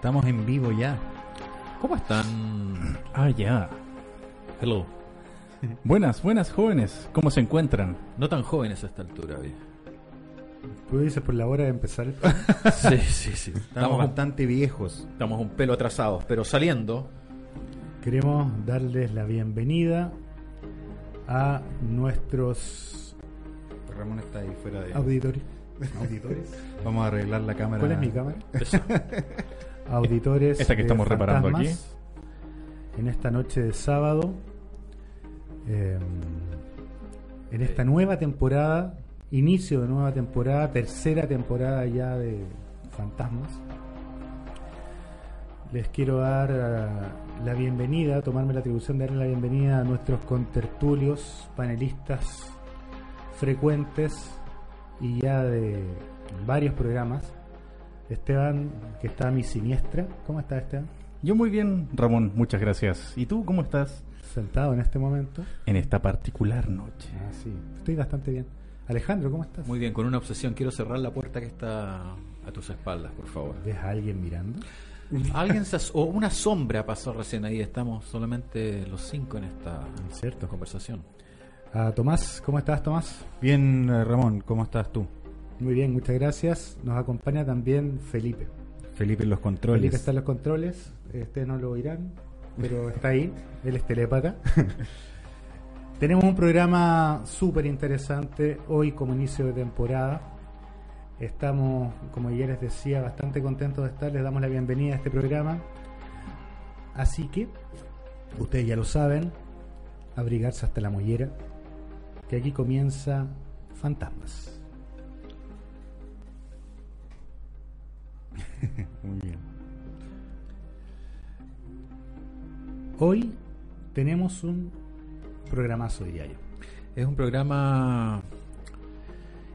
Estamos en vivo ya. ¿Cómo están? Ah, ya. Hello. Buenas, buenas jóvenes. ¿Cómo se encuentran? No tan jóvenes a esta altura, oye. ¿Tú dices por la hora de empezar el Sí, sí, sí. Estamos Estamos, bastante viejos. estamos un pelo atrasados, pero saliendo. Queremos darles la bienvenida a nuestros Ramón está ahí fuera de. auditores. ¿Auditores? Vamos a arreglar la cámara. ¿Cuál es mi cámara? Auditores. Esta que estamos reparando fantasmas, En esta noche de sábado. eh, en esta nueva temporada. Inicio de nueva temporada. Tercera temporada ya de Fantasmas. Les quiero dar eh, la bienvenida, tomarme la atribución de darle la bienvenida a nuestros contertulios, panelistas frecuentes y ya de varios programas. Esteban, que está a mi siniestra. ¿Cómo está Esteban? Yo muy bien, Ramón, muchas gracias. ¿Y tú cómo estás? Sentado en este momento. En esta particular noche. Ah, sí. Estoy bastante bien. Alejandro, ¿cómo estás? Muy bien, con una obsesión. Quiero cerrar la puerta que está a tus espaldas, por favor. ¿Ves a alguien mirando? Alguien se o una sombra pasó recién ahí. Estamos solamente los cinco en esta Cierto. conversación. A Tomás, ¿cómo estás, Tomás? Bien, eh, Ramón, ¿cómo estás tú? Muy bien, muchas gracias. Nos acompaña también Felipe. Felipe en los controles. Felipe está en los controles, este no lo oirán, pero está ahí, él es telépata. Tenemos un programa súper interesante hoy como inicio de temporada. Estamos, como ya les decía, bastante contentos de estar, les damos la bienvenida a este programa. Así que, ustedes ya lo saben, abrigarse hasta la mollera, que aquí comienza Fantasmas. Muy bien. Hoy tenemos un programazo diario. Es un programa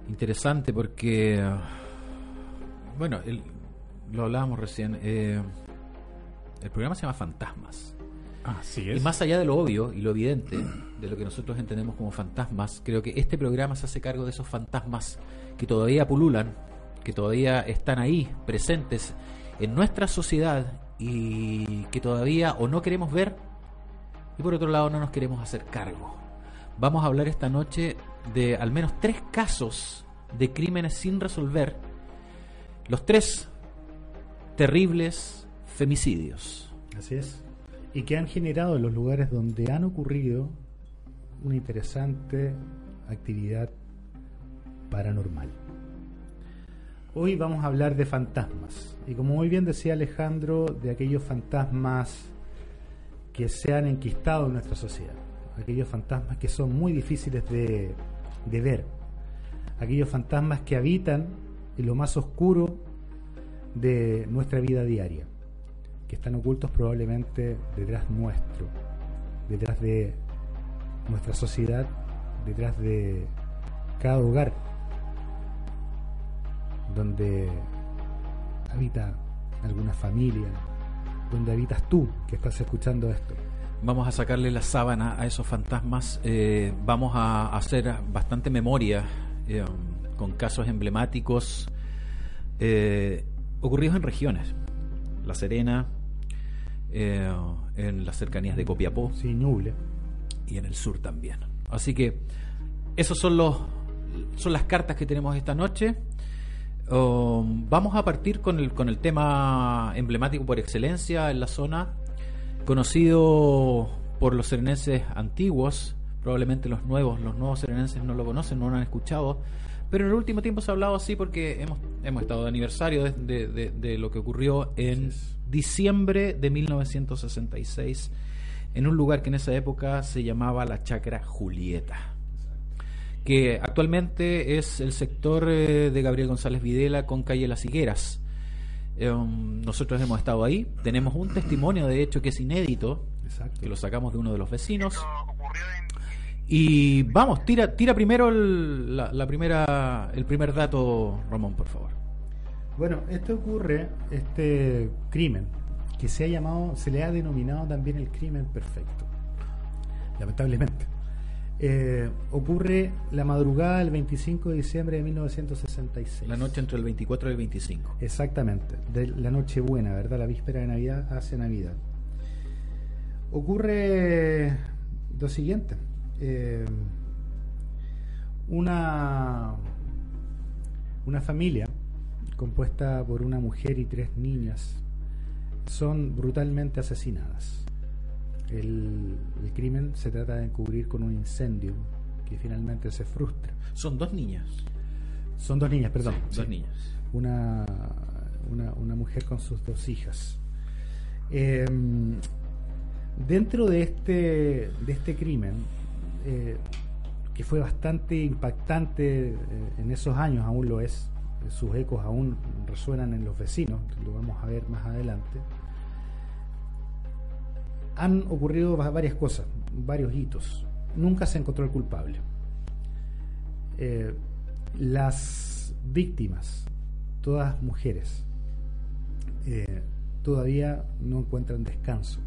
interesante porque, bueno, el- lo hablábamos recién. eh, el programa se llama Fantasmas. Así Y es. más allá de lo obvio y lo evidente, de lo que nosotros entendemos como fantasmas, creo que este programa se hace cargo de esos fantasmas que todavía pululan, que todavía están ahí, presentes en nuestra sociedad y que todavía o no queremos ver y por otro lado no nos queremos hacer cargo. Vamos a hablar esta noche de al menos tres casos de crímenes sin resolver, los tres terribles femicidios. Así es. Y que han generado en los lugares donde han ocurrido una interesante actividad paranormal. Hoy vamos a hablar de fantasmas. Y como muy bien decía Alejandro, de aquellos fantasmas que se han enquistado en nuestra sociedad. Aquellos fantasmas que son muy difíciles de, ver. Aquellos fantasmas que habitan en lo más oscuro de nuestra vida diaria que están ocultos probablemente detrás nuestro, detrás de nuestra sociedad, detrás de cada hogar donde habita alguna familia, donde habitas tú que estás escuchando esto. Vamos a sacarle la sábana a esos fantasmas. eh, vamos a hacer bastante memoria eh, con casos emblemáticos eh, ocurridos en regiones. La Serena, en las cercanías de Copiapó Sí, Ñuble. y en el sur también. Así que esos son los son las cartas que tenemos esta noche. Um, vamos a partir con el, con el tema emblemático por excelencia en la zona, conocido por los serenenses antiguos, probablemente los nuevos, los nuevos serenenses no lo conocen, no lo han escuchado, pero en el último tiempo se ha hablado así porque hemos, hemos estado de aniversario de, de- de- de lo que ocurrió en diciembre de 1966 en un lugar que en esa época se llamaba la Chacra Julieta que actualmente es el sector eh, de Gabriel González Videla con calle Las Higueras. Um, nosotros hemos estado ahí, tenemos un testimonio de hecho que es inédito, que lo sacamos de uno de los vecinos. Y vamos, tira, tira primero el, la, primera, el primer dato, Ramón, por favor. Bueno, esto ocurre, este crimen, que se ha llamado, se le ha denominado también el crimen perfecto, lamentablemente. Eh, ocurre la madrugada del 25 de diciembre de 1966. La noche entre el 24 y el 25. Exactamente, de la noche buena, ¿verdad? La víspera de Navidad hacia Navidad. Ocurre lo siguiente. Eh, una, una familia compuesta por una mujer y tres niñas son brutalmente asesinadas. El, crimen se trata de encubrir con un incendio que finalmente se frustra. Son dos niñas. Son dos niñas, perdón. dos niñas. Una, una, mujer con sus dos hijas. Em, dentro de este, de este crimen, eh, que fue bastante impactante eh, en esos años, aún lo es, sus ecos aún resuenan en los vecinos, lo vamos a ver más adelante han ocurrido varias cosas, varios hitos. Nunca se encontró el culpable. Eh, las víctimas, todas mujeres, eh, todavía no encuentran descanso.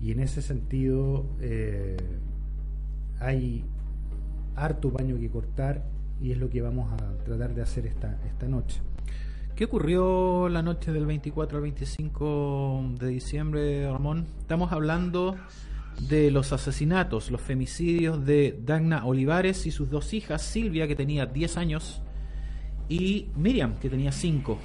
Y en ese sentido eh, hay harto baño que cortar y es lo que vamos a tratar de hacer esta, esta noche. ¿Qué ocurrió la noche del 24 al 25 de diciembre, Ramón? Estamos hablando de los asesinatos, los femicidios de Dagna Olivares y sus dos hijas, Silvia, que tenía 10 años, y Miriam, que tenía 5.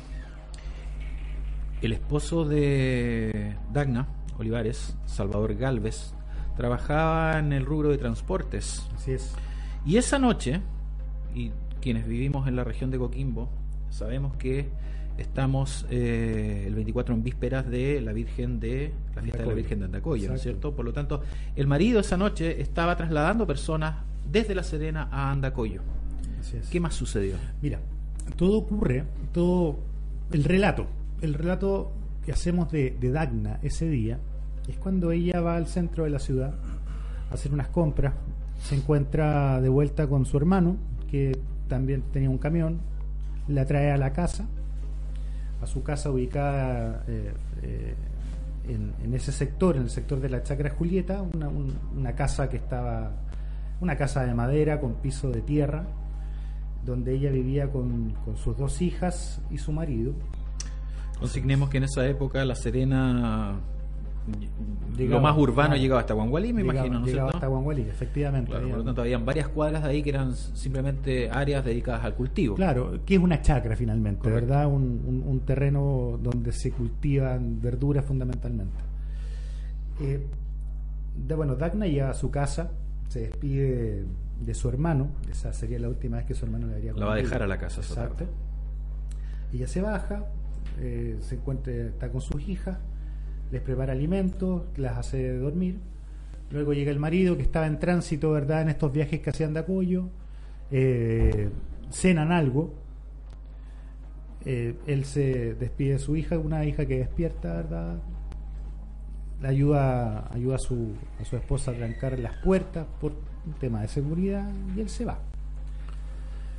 El esposo de Dagna Olivares, Salvador Galvez, trabajaba en el rubro de transportes. Así es. Y esa noche, y quienes vivimos en la región de Coquimbo, Sabemos que estamos eh, el 24 en vísperas de la Virgen de la fiesta de la Virgen de Andacoya, ¿no es cierto? Por lo tanto, el marido esa noche estaba trasladando personas desde La Serena a Andacoyo. ¿Qué más sucedió? Mira, todo ocurre, todo el relato, el relato que hacemos de, de Dagna ese día es cuando ella va al centro de la ciudad a hacer unas compras, se encuentra de vuelta con su hermano que también tenía un camión, la trae a la casa, a su casa ubicada eh, eh, en, ese sector, en el sector de la Chacra Julieta, una, casa que estaba, una casa de madera con piso de tierra, donde ella vivía con, con sus dos hijas y su marido. Consignemos que en esa época La Serena lo más urbano llegaba hasta Guangualí, me imagino, ¿no llegaba hasta Guangualí, efectivamente. por lo tanto, habían varias cuadras de ahí que eran simplemente áreas dedicadas al cultivo. Claro, que es una chacra finalmente, ¿verdad? Un, un, terreno donde se cultivan verduras fundamentalmente. Eh, de, bueno, Dagna llega a su casa, se despide de su hermano, esa sería la última vez que su hermano le haría La va a dejar a la casa, Exacto. Ella se baja, eh, se encuentra, está con sus hijas les prepara alimentos, las hace dormir. Luego llega el marido que estaba en tránsito, ¿verdad? En estos viajes que hacían de apoyo. Eh, cenan algo. Eh, él se despide de su hija, una hija que despierta, ¿verdad? Le ayuda, ayuda a, su, a su esposa a trancar las puertas por un tema de seguridad y él se va.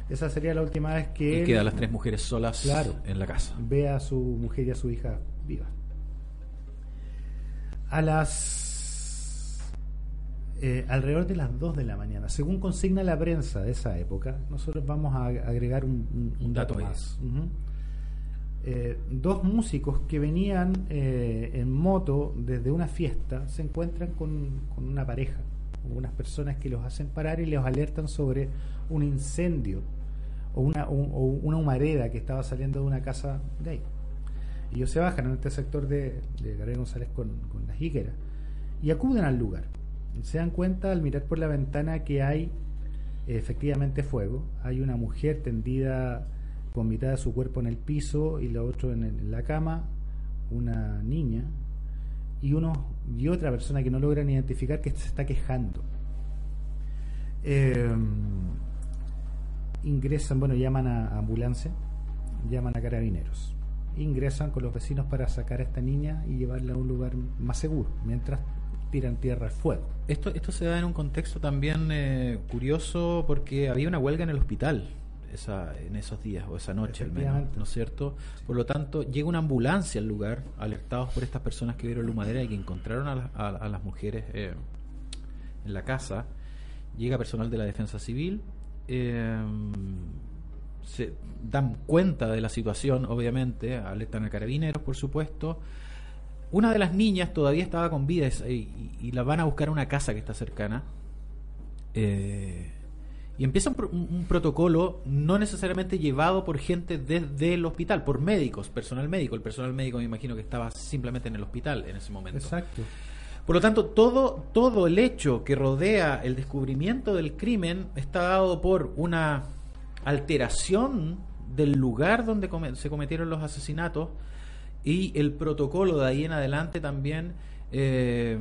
Esa sería la última vez que... Y él, quedan las tres mujeres solas claro, en la casa. Ve a su mujer y a su hija vivas a las eh, alrededor de las 2 de la mañana. Según consigna la prensa de esa época, nosotros vamos a agregar un, dato, más. Eh, dos músicos que venían eh, en moto desde una fiesta se encuentran con, una pareja, unas personas que los hacen parar y les alertan sobre un incendio o una, una humareda que estaba saliendo de una casa de ahí. Ellos se bajan en este sector de, de Gabriel González con, con las higueras y acuden al lugar. Se dan cuenta al mirar por la ventana que hay efectivamente fuego. Hay una mujer tendida con mitad de su cuerpo en el piso y la otra en, la cama, una niña y uno y otra persona que no logran identificar que se está quejando. Eh, ingresan, bueno, llaman a ambulancia, llaman a carabineros. Ingresan con los vecinos para sacar a esta niña y llevarla a un lugar más seguro, mientras tiran tierra al fuego. Esto, esto se da en un contexto también eh, curioso porque había una huelga en el hospital esa, en esos días o esa noche al menos, ¿no es cierto? Por lo tanto, llega una ambulancia al lugar, alertados por estas personas que vieron la humadera y que encontraron a, las mujeres eh, en la casa. Llega personal de la defensa civil, eh, se dan cuenta de la situación, obviamente, alertan a carabineros, por supuesto. Una de las niñas todavía estaba con vida y, la van a buscar a una casa que está cercana. Eh, y empieza un, protocolo no necesariamente llevado por gente desde el hospital, por médicos, personal médico. El personal médico me imagino que estaba simplemente en el hospital en ese momento. Exacto. Por lo tanto, todo, todo el hecho que rodea el descubrimiento del crimen está dado por una alteración del lugar donde se cometieron los asesinatos y el protocolo de ahí en adelante también eh,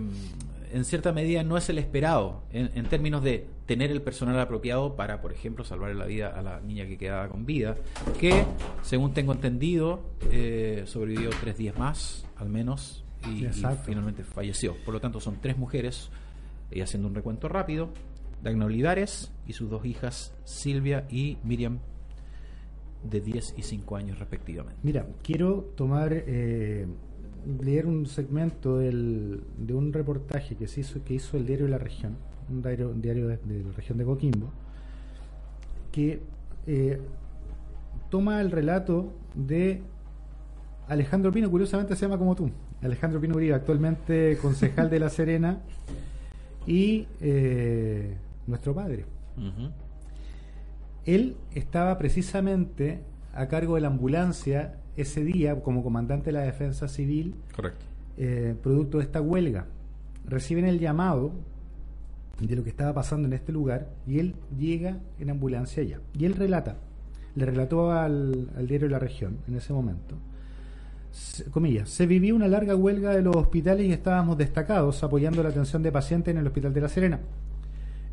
en cierta medida no es el esperado en, términos de tener el personal apropiado para, por ejemplo, salvar la vida a la niña que quedaba con vida, que, según tengo entendido, eh, sobrevivió tres días más, al menos, y, finalmente falleció. Por lo tanto, son tres mujeres, y haciendo un recuento rápido, Dagna Olivares y sus dos hijas, Silvia y Miriam, de 10 y 5 años respectivamente. Mira, quiero tomar, eh, leer un segmento del, de un reportaje que, se hizo, que hizo el diario de la región, un diario, diario de, la región de Coquimbo, que eh, toma el relato de Alejandro Pino, curiosamente se llama como tú, Alejandro Pino Uribe, actualmente concejal de La Serena y eh, nuestro padre. Él estaba precisamente a cargo de la ambulancia ese día como comandante de la defensa civil. Correcto. Eh, producto de esta huelga. Reciben el llamado de lo que estaba pasando en este lugar y él llega en ambulancia allá. Y él relata, le relató al, al diario de la región en ese momento, comillas, se vivía una larga huelga de los hospitales y estábamos destacados apoyando la atención de pacientes en el Hospital de la Serena.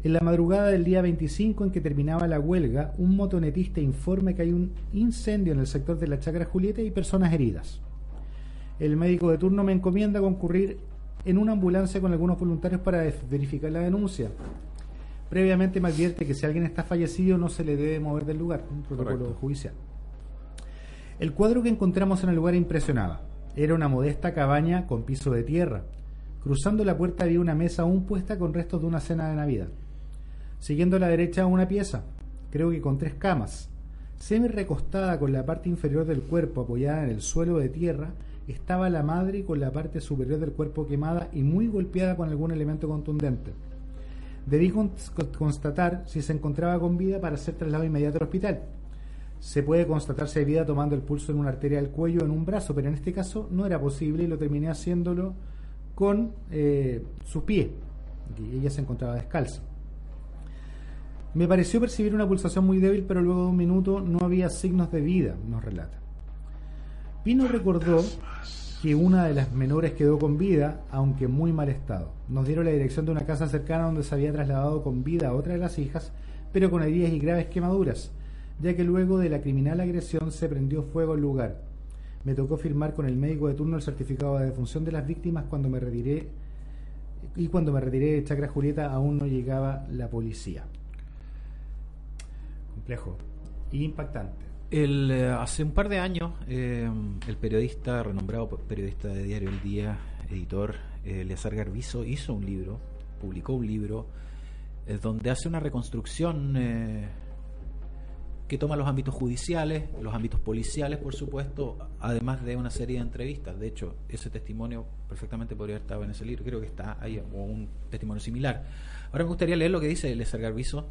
En la madrugada del día 25 en que terminaba la huelga, un motonetista informa que hay un incendio en el sector de la Chacra Julieta y personas heridas. El médico de turno me encomienda concurrir en una ambulancia con algunos voluntarios para verificar la denuncia. Previamente me advierte que si alguien está fallecido no se le debe mover del lugar, un protocolo judicial. El cuadro que encontramos en el lugar impresionaba. Era una modesta cabaña con piso de tierra. Cruzando la puerta había una mesa aún puesta con restos de una cena de Navidad. Siguiendo a la derecha una pieza, creo que con tres camas. Semi recostada con la parte inferior del cuerpo apoyada en el suelo de tierra, estaba la madre con la parte superior del cuerpo quemada y muy golpeada con algún elemento contundente. Debí constatar si se encontraba con vida para ser trasladado inmediato al hospital se puede constatarse de vida tomando el pulso en una arteria del cuello en un brazo, pero en este caso no era posible y lo terminé haciéndolo con eh, su pie, y ella se encontraba descalza. Me pareció percibir una pulsación muy débil, pero luego de un minuto no había signos de vida, nos relata. Pino recordó que una de las menores quedó con vida, aunque en muy mal estado. Nos dieron la dirección de una casa cercana donde se había trasladado con vida a otra de las hijas, pero con heridas y graves quemaduras ya que luego de la criminal agresión se prendió fuego al lugar. Me tocó firmar con el médico de turno el certificado de defunción de las víctimas cuando me retiré y cuando me retiré de Chacra Julieta aún no llegaba la policía. Complejo y impactante. El, eh, hace un par de años, eh, el periodista, renombrado periodista de Diario El Día, editor eh, Eleazar Garbizo, hizo un libro, publicó un libro, donde hace una reconstrucción que toma los ámbitos judiciales, los ámbitos policiales, por supuesto, además de una serie de entrevistas. De hecho, ese testimonio perfectamente podría haber estado en ese libro, creo que está ahí, o un testimonio similar. Ahora me gustaría leer lo que dice Eliezer Garbizo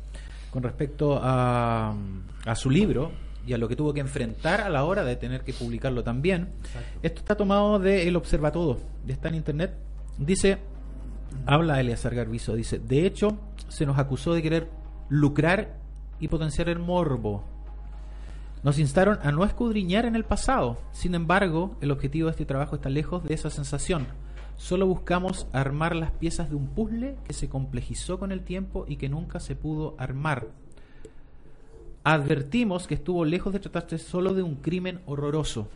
con respecto a, a su libro y a lo que tuvo que enfrentar a la hora de tener que publicarlo también. Esto está tomado de El Observatodo, de está en internet. Dice, habla Eleazar Garbizo, dice, de hecho, se nos acusó de querer lucrar y potenciar el morbo. Nos instaron a no escudriñar en el pasado. Sin embargo, el objetivo de este trabajo está lejos de esa sensación. Solo buscamos armar las piezas de un puzzle que se complejizó con el tiempo y que nunca se pudo armar. Advertimos que estuvo lejos de tratarse solo de un crimen horroroso.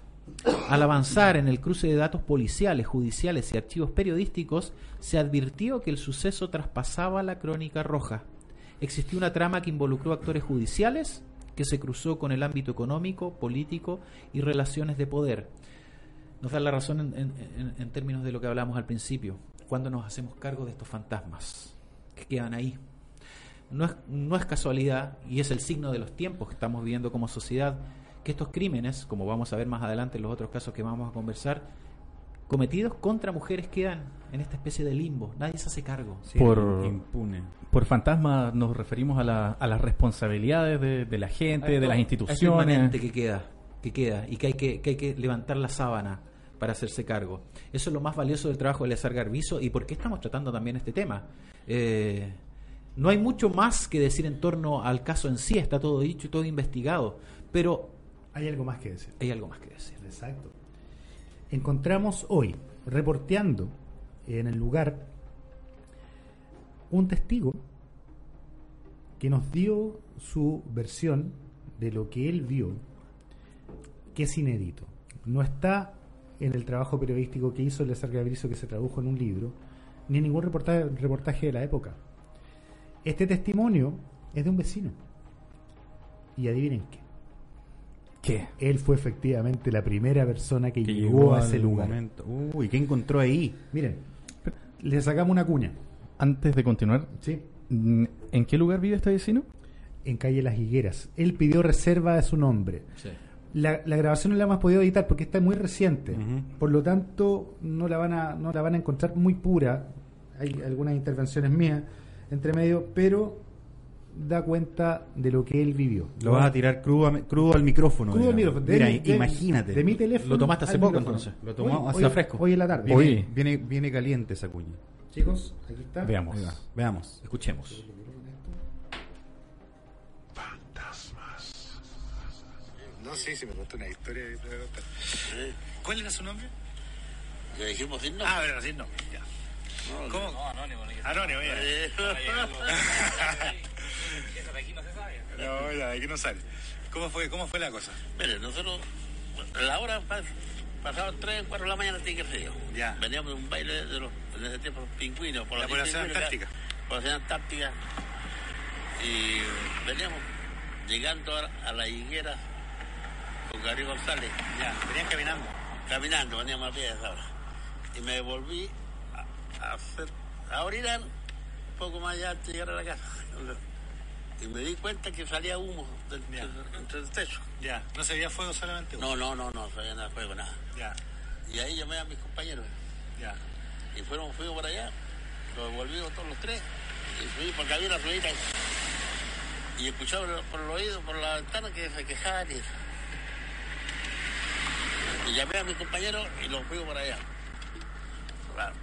Al avanzar en el cruce de datos policiales, judiciales y archivos periodísticos, se advirtió que el suceso traspasaba la crónica roja. Existió una trama que involucró actores judiciales, que se cruzó con el ámbito económico, político y relaciones de poder. Nos da la razón en, en- en- términos de lo que hablamos al principio, cuando nos hacemos cargo de estos fantasmas que quedan ahí. No es, no es casualidad y es el signo de los tiempos que estamos viviendo como sociedad que estos crímenes, como vamos a ver más adelante en los otros casos que vamos a conversar, cometidos contra mujeres quedan en esta especie de limbo. Nadie se hace cargo. Sí, Por- impune. Por fantasma nos referimos a, la- a las responsabilidades de, de la gente, de las instituciones. inmanente que queda, que queda y que hay que, que hay que levantar la sábana para hacerse cargo. Eso es lo más valioso del trabajo de Eleazar Garbizo y por qué estamos tratando también este tema. Eh, no hay mucho más que decir en torno al caso en sí, está todo dicho y todo investigado, pero Hay algo más que decir. hay algo más que decir. Exacto. Encontramos hoy, reporteando en el lugar, un testigo que nos dio su versión de lo que él vio, que es inédito. No está en el trabajo periodístico que hizo Lezar Gabrizo, que se tradujo en un libro, ni en ningún reportaje, reportaje de la época. Este testimonio es de un vecino. Y adivinen qué. ¿Qué? Él fue efectivamente la primera persona que, Que llegó, a ese lugar. momento. Uy, ¿qué encontró ahí? Miren, le sacamos una cuña, Antes de continuar, ¿sí? ¿en qué lugar vive este vecino? En calle Las Higueras. Él pidió reserva de su nombre. La, la grabación no la hemos podido editar porque está muy reciente. Por lo tanto, no la van a, no la van a encontrar muy pura. Hay algunas intervenciones mías entre medio, pero da cuenta de lo que él vivió. Lo vas a tirar crudo, a- crudo al micrófono. Crudo al micrófono. Mira, De mi- de- imagínate. De mi teléfono. Lo tomaste hace poco, micrófono. entonces. Lo tomamos Hoy- hace- hoy- fresco. Hoy en la tarde. Viene, Hoy. viene, viene caliente esa cuña. Chicos, aquí está. Veamos. Veamos. Escuchemos. No sé si me contó una historia. y te voy a contar. ¿Cuál era su nombre? Le dijimos sin Ah, era sin nombre, ya. ¿Cómo? No, anónimo. Anónimo, ya. No, ya, de aquí no sale. ¿Cómo fue, cómo fue la cosa? Mire, nosotros, a la hora pas, pasaban 3, 4 de la mañana, tiene que ser yo. Ya. Veníamos de un baile de los, en ese tiempo, los pingüinos. Por La los población antártica. Población antártica. Y veníamos llegando a, a la higuera con Gabriel González. Ya, venían caminando. caminando, veníamos a pie a esa hora. Y me volví a, a hacer, a orinar un poco más allá antes de llegar a la casa. Y me di cuenta que salía humo del, Ya. entre el techo. Ya, no se veía fuego solamente. uno. No, no, no, no, no sabía nada de fuego, nada. Ya, Y ahí llamé a mis compañeros. ya. Y fueron, fuimos por allá, nos volvimos todos los tres. Y subí porque había una ruedita. Y escuchaba por, por el oído, por la ventana, que se quejaban y. Y llamé a mis compañeros y los fuimos por allá.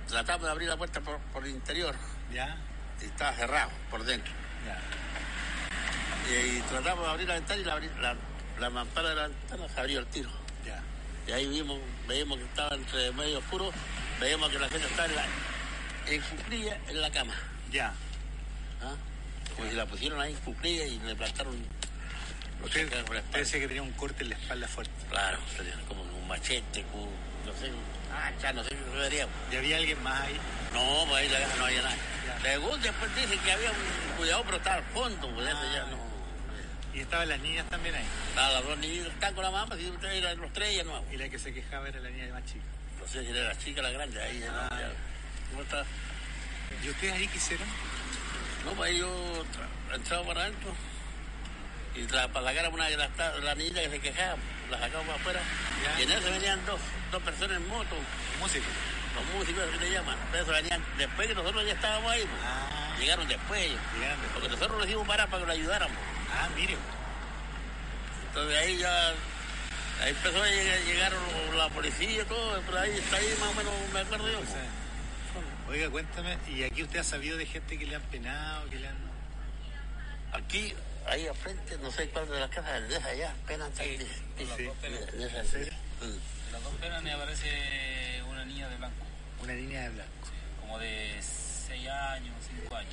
Tratamos de abrir la puerta por, por el interior Ya, y estaba cerrado por dentro. ya. Y, tratamos de abrir la ventana y la, la, la mampara de la ventana se abrió el tiro. Ya, Y ahí vimos, veíamos que estaba entre medio oscuro, veíamos que la gente estaba en, la, en cuclilla en la cama. ya. ¿ah? Si la pusieron ahí en cuclilla y le plantaron Usted, usted decía que tenía un corte en la espalda fuerte. Claro, como un machete, no sé, ah, ya no sé qué vería. ¿Y había alguien más ahí? No, pues ahí no había nada. Ya. Según después dicen que había un cuidado, pero estaba al fondo, pues ya no. Y estaban las niñas también ahí. Estaban las dos niñas, están con la mamá, si ustedes eran los tres, ya no. Y la que se quejaba era la niña más chica. No sé si era la chica la grande, ahí ya no. Ah. ya. ¿Cómo está? ¿Y ustedes ahí qué hicieron? No, pues ahí yo tra- entraba para adentro y tra- para sacar a una de las la niña que se quejaba, la sacamos para afuera. Ya. Y en eso venían dos, dos personas en moto, Música. los músicos que le llaman. Eso venían después que nosotros ya estábamos ahí. pues. Ah, Llegaron después ellos. Porque nosotros los hicimos parar para que lo ayudáramos. ah, mire. Entonces ahí ya ahí empezó a llegar, llegaron la policía y todo, pero ahí está ahí más o menos me acuerdo yo. Sea, Oiga, cuéntame, ¿y aquí usted ha sabido de gente que le han penado, que le han... Aquí, ahí al frente, no sé cuál de las casas, de esa allá, penan sí, sí. Sí. Mm. las dos penas me aparece una niña de blanco. Una línea de blanco. como de 6 años, 5 años.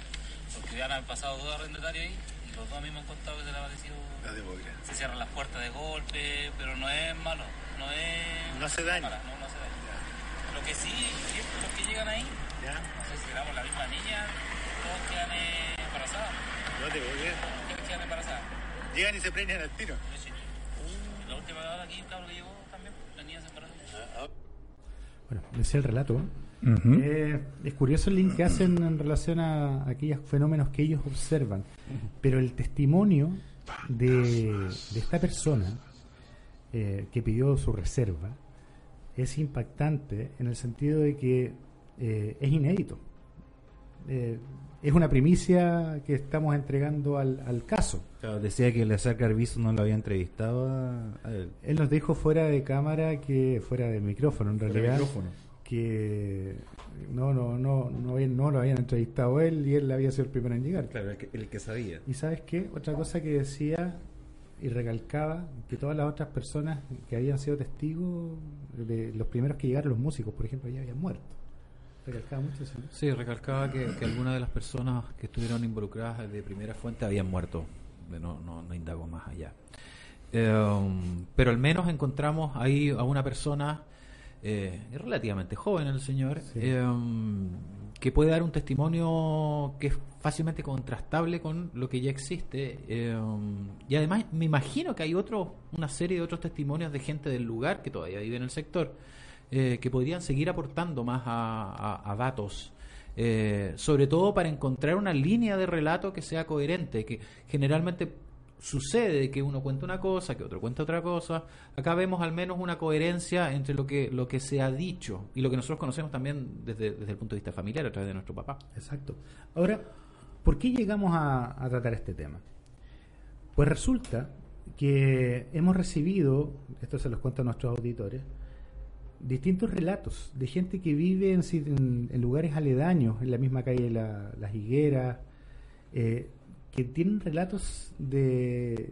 Porque ya han pasado dos arrendatarios ahí y los dos a mí me han contado que se le ha parecido. La de Bogra. Se cierran las puertas de golpe, pero no es malo, no es. No hace daño. mala, no, no hace daño. Lo que sí, siempre los que llegan ahí, ¿Ya? no sé si éramos la misma niña, todos quedan eh, embarazadas. No te Bogra. Todos quedan embarazadas. Llegan y se prenden al tiro. Sí. La última vez aquí, un cabro que llegó también, la niña se embarazó. Bueno, decía el relato. Eh, es curioso el link que hacen en relación a aquellos fenómenos que ellos observan. Pero el testimonio de, de esta persona eh, que pidió su reserva es impactante en el sentido de que eh, es inédito. Es una primicia que estamos entregando al, al caso. Claro, decía que Eleazar Carvizo no lo había entrevistado a, él. Él nos dijo fuera de cámara que fuera del micrófono, en realidad, micrófono. que no, no, no, no, habían- no lo habían entrevistado él y él había sido el primero en llegar. Claro, el que, el que sabía. Y sabes qué, otra cosa que decía y recalcaba que todas las otras personas que habían sido testigos de los primeros que llegaron, los músicos, por ejemplo, ya habían muerto. Recalcaba mucho eso. ¿no? Sí, recalcaba que, que algunas de las personas que estuvieron involucradas de primera fuente habían muerto. No, no, no indago más allá. Eh, pero al menos encontramos ahí a una persona eh, relativamente joven, el señor, Sí. eh, que puede dar un testimonio que es fácilmente contrastable con lo que ya existe. eh, y además me imagino que hay otro, una serie de otros testimonios de gente del lugar que todavía vive en el sector eh, que podrían seguir aportando más a, a- datos. eh, sobre todo para encontrar una línea de relato que sea coherente, que generalmente sucede que uno cuenta una cosa, que otro cuenta otra cosa. Acá vemos al menos una coherencia entre lo que, lo que se ha dicho y lo que nosotros conocemos también desde, desde el punto de vista familiar a través de nuestro papá. Exacto. Ahora, ¿por qué llegamos a, tratar este tema? Pues resulta que hemos recibido, esto se los cuento nuestros auditores, distintos relatos de gente que vive en, sit- en- en lugares aledaños, en la misma calle La- Las Higueras, eh, que tienen relatos de,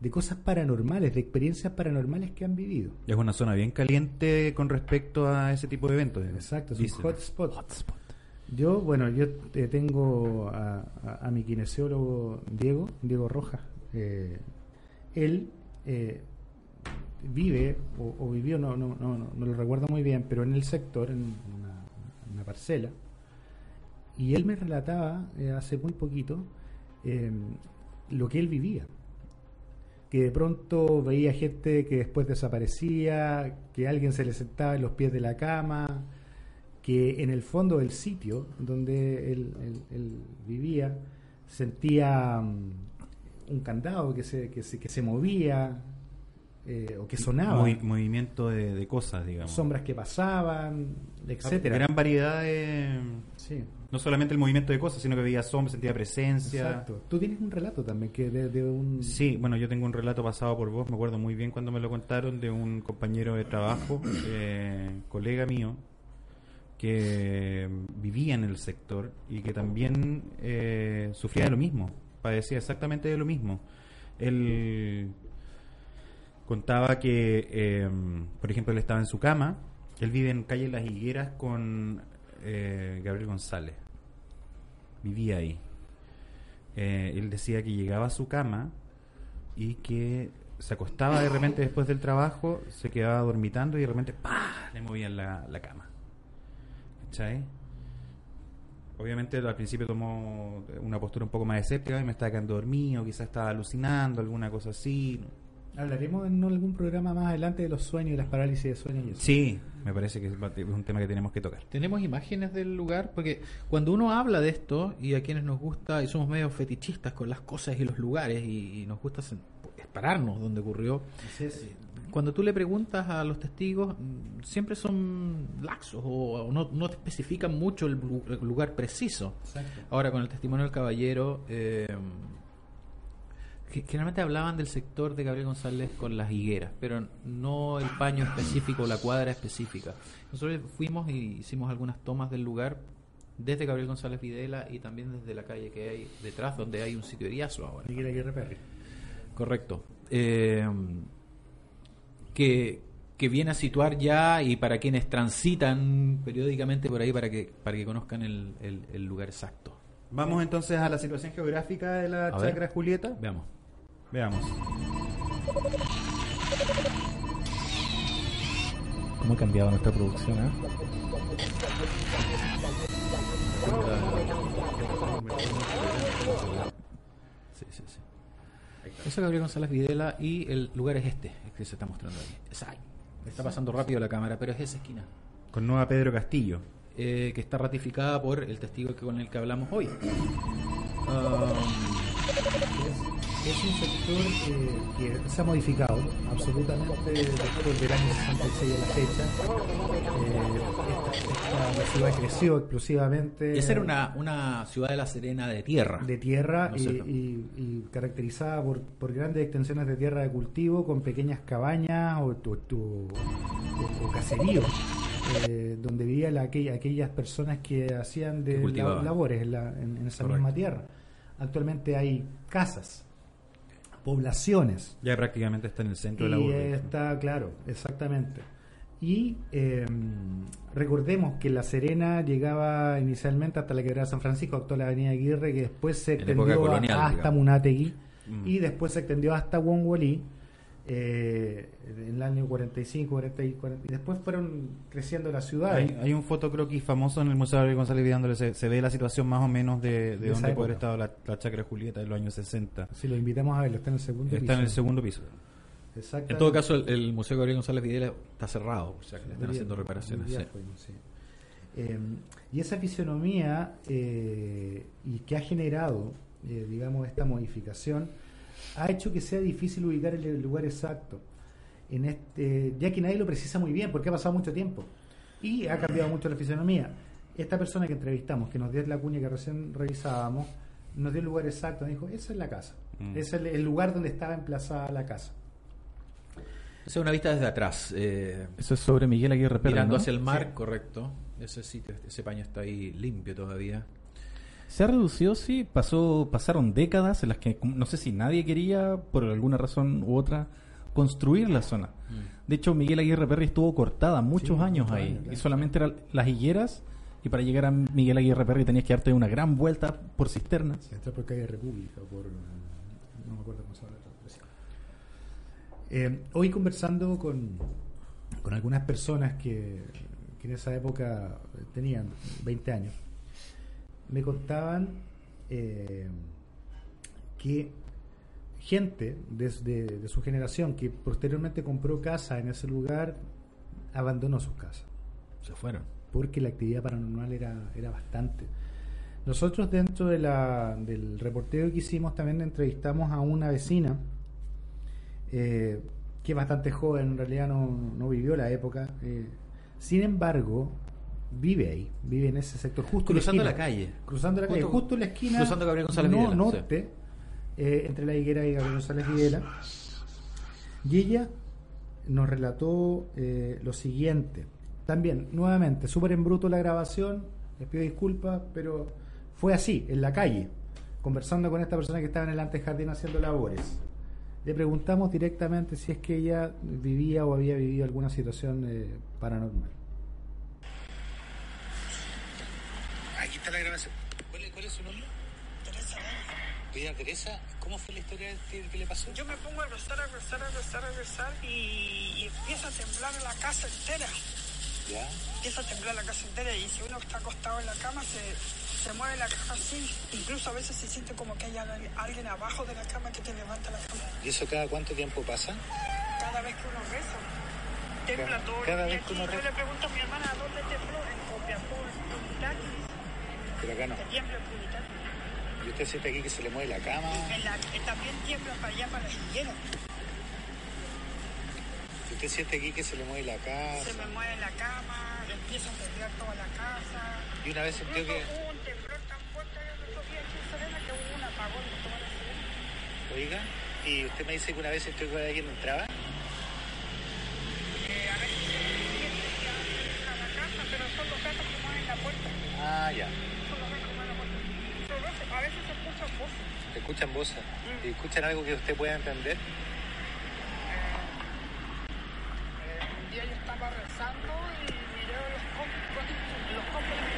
de cosas paranormales, de experiencias paranormales que han vivido. Es una zona bien caliente con respecto a ese tipo de eventos. Exacto, es un hotspot. Yo, bueno, yo eh, tengo a, a- a mi kinesiólogo Diego, Diego Rojas. eh, él eh, vive o, o vivió, no, no, no, no, lo recuerdo muy bien, pero en el sector, en una, una parcela. Y él me relataba eh, hace muy poquito eh, lo que él vivía. Que de pronto veía gente que después desaparecía, que alguien se le sentaba en los pies de la cama, que en el fondo del sitio donde él, él- él vivía sentía mm, un candado que se, que se, que se movía eh, o que sonaba, Movi- movimiento de, de cosas, digamos. sombras que pasaban, etcétera. Gran variedad de... Sí, No solamente el movimiento de cosas, sino que veía sombras, sentía presencia. exacto. Tú tienes un relato también que de, de un Sí, bueno, yo tengo un relato pasado por vos, me acuerdo muy bien cuando me lo contaron, de un compañero de trabajo, eh, colega mío, que vivía en el sector y que también eh, sufría de lo mismo, padecía exactamente de lo mismo. Él contaba que, eh, por ejemplo, él estaba en su cama, él vive en calle Las Higueras con eh, Gabriel González, vivía ahí. Eh, él decía que llegaba a su cama y que se acostaba de repente después del trabajo, se quedaba dormitando y de repente ¡pah! le movían la, la cama. ¿Cachai? Obviamente al principio tomó una postura un poco más escéptica y me estaba quedando dormido, quizás estaba alucinando, alguna cosa así. Hablaremos en algún programa más adelante de los sueños y las parálisis de sueño y eso. Sí, me parece que es un tema que tenemos que tocar. Tenemos imágenes del lugar, porque cuando uno habla de esto, y a quienes nos gusta, y somos medio fetichistas con las cosas y los lugares, y, y nos gusta pararnos donde ocurrió, cuando tú le preguntas a los testigos, mm, siempre son laxos o, o no, no te especifican mucho el, lu- el lugar preciso. Exacto. Ahora, con el testimonio del caballero, eh, generalmente hablaban del sector de Gabriel González con las higueras, pero no el paño específico, la cuadra específica. Nosotros fuimos y hicimos algunas tomas del lugar desde Gabriel González Videla y también desde la calle que hay detrás, donde hay un sitio de Iaso ahora. Miguel Aguirre Perry. Correcto. Eh, que que viene a situar ya y para quienes transitan periódicamente por ahí para que para que conozcan el, el- el lugar exacto. Vamos entonces a la situación geográfica de la A ver. chacra Julieta. Veamos. Veamos. ¿Cómo ha cambiado nuestra producción? eh? Sí, sí, sí. Eso es Gabriel González Videla y el lugar es este, el que se está mostrando ahí. Es ahí. Está pasando rápido la cámara, pero es esa esquina. Con Nueva Pedro Castillo. eh, que está ratificada por el testigo que- con el que hablamos hoy. Um, Es, un sector eh, que se ha modificado absolutamente después del año 66 a la fecha. Eh, esta, esta- la ciudad creció explosivamente. esa era una, una ciudad de la Serena de tierra. de tierra ¿No y, y- y caracterizada por, por grandes extensiones de tierra de cultivo con pequeñas cabañas o, o- o- caseríos eh, donde vivían la- aquella- aquellas personas que hacían de labores en, la- en- en esa Correcto. misma tierra. Actualmente hay casas, poblaciones, Ya prácticamente está en el centro de la urbe. está claro, exactamente. Y eh, recordemos que La Serena llegaba inicialmente hasta la quebrada de San Francisco, actual Avenida Aguirre, que después se En extendió colonial, hasta digamos. Munategui Mm. y después se extendió hasta Wongwalí eh, en el año 45, 40 y 40, y después fueron creciendo las ciudades. Hay, hay un fotocroquis famoso en el Museo Gabriel González Vidal donde se, se ve la situación más o menos de, de De donde puede haber estado la, la chacra Julieta en los años 60. Si lo invitamos a verlo, está en el segundo Está en el piso. segundo piso. En todo caso, el, el Museo Gabriel González Videla está cerrado, o sea que le están haciendo reparaciones. hoy día sí. fuimos, sí. Eh, y esa fisionomía eh, y que ha generado, eh, digamos, esta modificación, ha hecho que sea difícil ubicar el, lugar exacto. En este, ya que nadie lo precisa muy bien, porque ha pasado mucho tiempo. Y ha cambiado mucho la fisionomía. Esta persona que entrevistamos, que nos dio la cuña que recién revisábamos, nos dio el lugar exacto. Nos dijo, esa es la casa. Mm. Es el, el lugar donde estaba emplazada la casa. Esa es una vista desde atrás, eh, Eso es sobre Miguel Aguirre Pérez. mirando ¿no? hacia el mar, Sí. correcto. Ese sitio, ese paño está ahí limpio todavía. Se ha reducido, sí. Pasó, pasaron décadas en las que no sé si nadie quería, por alguna razón u otra, construir la zona. De hecho, Miguel Aguirre Perry estuvo cortada muchos Sí, años ahí. años, claro. Y solamente eran las higueras. Y para llegar a Miguel Aguirre Perry tenías que darte una gran vuelta por cisternas. Entra por calle República, por. No me acuerdo cómo se llama Eh, hoy conversando con, con algunas personas que, que en esa época tenían 20 años, me contaban eh, que gente de su generación que posteriormente compró casa en ese lugar abandonó sus casas Se fueron. porque la actividad paranormal era, era bastante. Nosotros dentro de la, del reporteo que hicimos también entrevistamos a una vecina eh, que es bastante joven, en realidad no, no vivió la época. eh, sin embargo, vive ahí, vive en ese sector, justo en Cruzando esquina. la calle. Cruzando la calle, Justo- en la esquina. cruzando Gabriel González no, Videla, sí. norte, eh, entre la higuera y Gabriel González Videla. Y ella nos relató eh, lo siguiente. También, nuevamente, súper en bruto la grabación, les pido disculpas, pero fue así, en la calle, conversando con esta persona que estaba en el antejardín haciendo labores. Le preguntamos directamente si es que ella vivía o había vivido alguna situación eh, paranormal. Aquí está la grabación. ¿Cuál es, cuál es su nombre? Teresa. Oiga, Teresa, ¿cómo fue la historia que, que le pasó? Yo me pongo a rezar, a rezar, a rezar, a rezar y, y empieza a temblar la casa entera. Ya. Empieza a temblar la casa entera y si uno está acostado en la cama se, se mueve la cama así. Incluso a veces se siente como que hay al- alguien abajo de la cama que te levanta la cama. ¿Y eso cada cuánto tiempo pasa? Cada vez que uno reza, tembla todo. Cada vez que uno yo reza. le pregunto a mi hermana dónde tembló, en Copiapó, en Punitaqui, Pero acá no. ¿Y usted siente aquí que se le mueve la cama? En la, eh, también tiembla para allá, para la higuera. ¿Y usted siente aquí que se le mueve la Se casa? me mueve la cama, empieza a temblar toda la casa. Y una vez sintió que... hubo un temblor tan fuerte en estos días aquí en Serena que hubo un apagón en toda la Serena. Oiga, ¿y usted me dice que una vez sintió que alguien entraba? Eh, a veces se a la casa, pero son los gatos que mueven la puerta. Ah, ya a veces se escuchan voces. Se escuchan voces. Mm. ¿Y escuchan algo que usted pueda entender? Eh, eh, un día yo estaba rezando y miré los, los copos de mi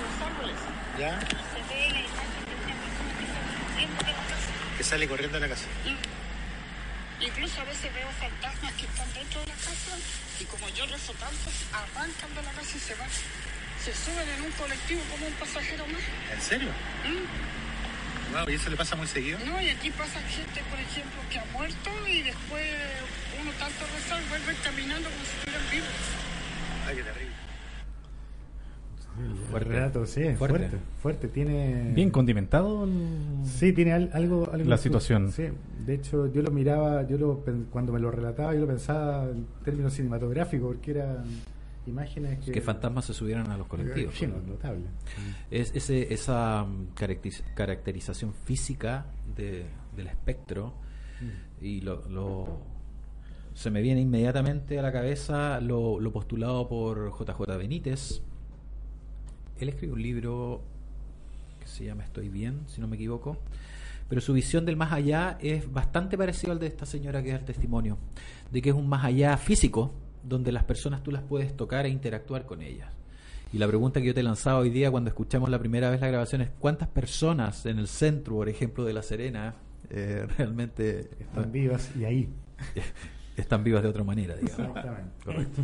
los árboles. ¿Ya? Se ve la imagen de una que sale corriendo de la casa. Que sale corriendo de la casa. Incluso a veces veo fantasmas que están dentro de la casa y como yo rezo tantos, arrancan de la casa y se van. Se suben en un colectivo como un pasajero más. ¿En serio? ¿Mm? Wow, ¿y eso le pasa muy seguido? No, y aquí pasa gente, por ejemplo, que ha muerto y después uno tanto rezar vuelve caminando como si estuvieran vivos. Ay, qué terrible. Fuerte. El relato, sí, Fuerte. fuerte. Fuerte, tiene. Bien condimentado. el- Sí, tiene al- algo, algo La situación. Sí, de hecho yo lo miraba, yo lo pen- cuando me lo relataba yo lo pensaba en términos cinematográficos porque eran imágenes que Que fantasmas se subieran a los colectivos. Sí, no, notable. Es ese, esa mm, caracteriz- caracterización física de- del espectro y lo, lo- se me viene inmediatamente a la cabeza lo, lo postulado por JJ Benítez. Él escribe un libro que se llama Estoy bien, si no me equivoco, pero su visión del más allá es bastante parecido al de esta señora que da el testimonio, de que es un más allá físico, donde las personas tú las puedes tocar e interactuar con ellas. Y la pregunta que yo te he lanzado hoy día cuando escuchamos la primera vez la grabación es ¿cuántas personas en el centro, por ejemplo, de La Serena, eh, realmente Están vivas y ahí. están vivas de otra manera, digamos? Exactamente. Correcto.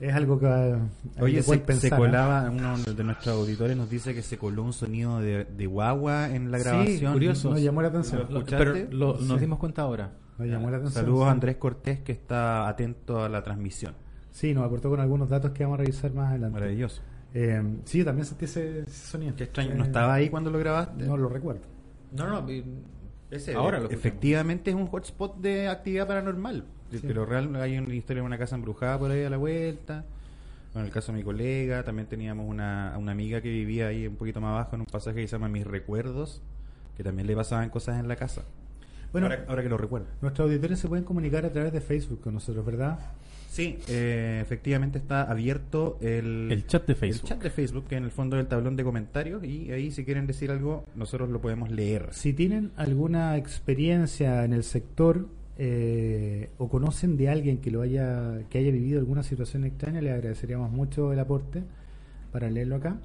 Es algo que Oye, se, cual se pensar, ¿eh? colaba, uno de nuestros auditores nos dice que se coló un sonido de, de guagua en la Sí, grabación. curioso. Nos llamó la atención. ¿Lo Pero lo- nos Sí. dimos cuenta ahora. Nos llamó la atención. Saludos sí. a Andrés Cortés que está atento a la transmisión. Sí, nos aportó con algunos datos que vamos a revisar más adelante. Maravilloso. Eh, sí, yo también sentí ese, ese sonido. Qué extraño, Eh, ¿no estaba ahí cuando lo grabaste? No lo recuerdo. No, no, Ese, ahora lo efectivamente es un hotspot de actividad paranormal. Sí. Pero real hay una historia de una casa embrujada por ahí a la vuelta. Bueno, en el caso de mi colega, también teníamos una, una amiga que vivía ahí un poquito más abajo en un pasaje que se llama Mis Recuerdos, que también le pasaban cosas en la casa. Bueno, ahora, ahora que lo recuerdo. nuestros auditores se pueden comunicar a través de Facebook con nosotros, ¿verdad? Sí, eh, efectivamente está abierto el, El chat de el Facebook. chat de Facebook, que en el fondo del tablón de comentarios, y ahí si quieren decir algo, nosotros lo podemos leer. Si tienen alguna experiencia en el sector eh, o conocen de alguien que lo haya que haya vivido alguna situación extraña, le agradeceríamos mucho el aporte para leerlo acá.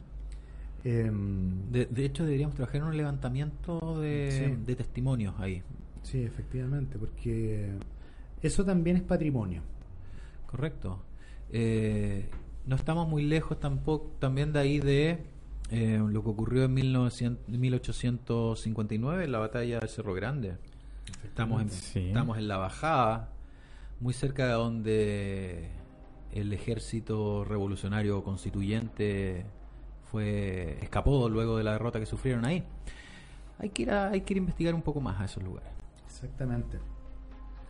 Em, de, de hecho, deberíamos trabajar en un levantamiento de, Sí. de testimonios ahí. Sí, efectivamente, porque eso también es patrimonio. Correcto. Eh, no estamos muy lejos tampoco también de ahí de eh, lo que ocurrió en 1900 1859, en la batalla del Cerro Grande. Estamos en, Sí. estamos en la bajada, muy cerca de donde el ejército revolucionario constituyente fue escapó luego de la derrota que sufrieron ahí. Hay que ir a, hay que ir a investigar un poco más a esos lugares. Exactamente.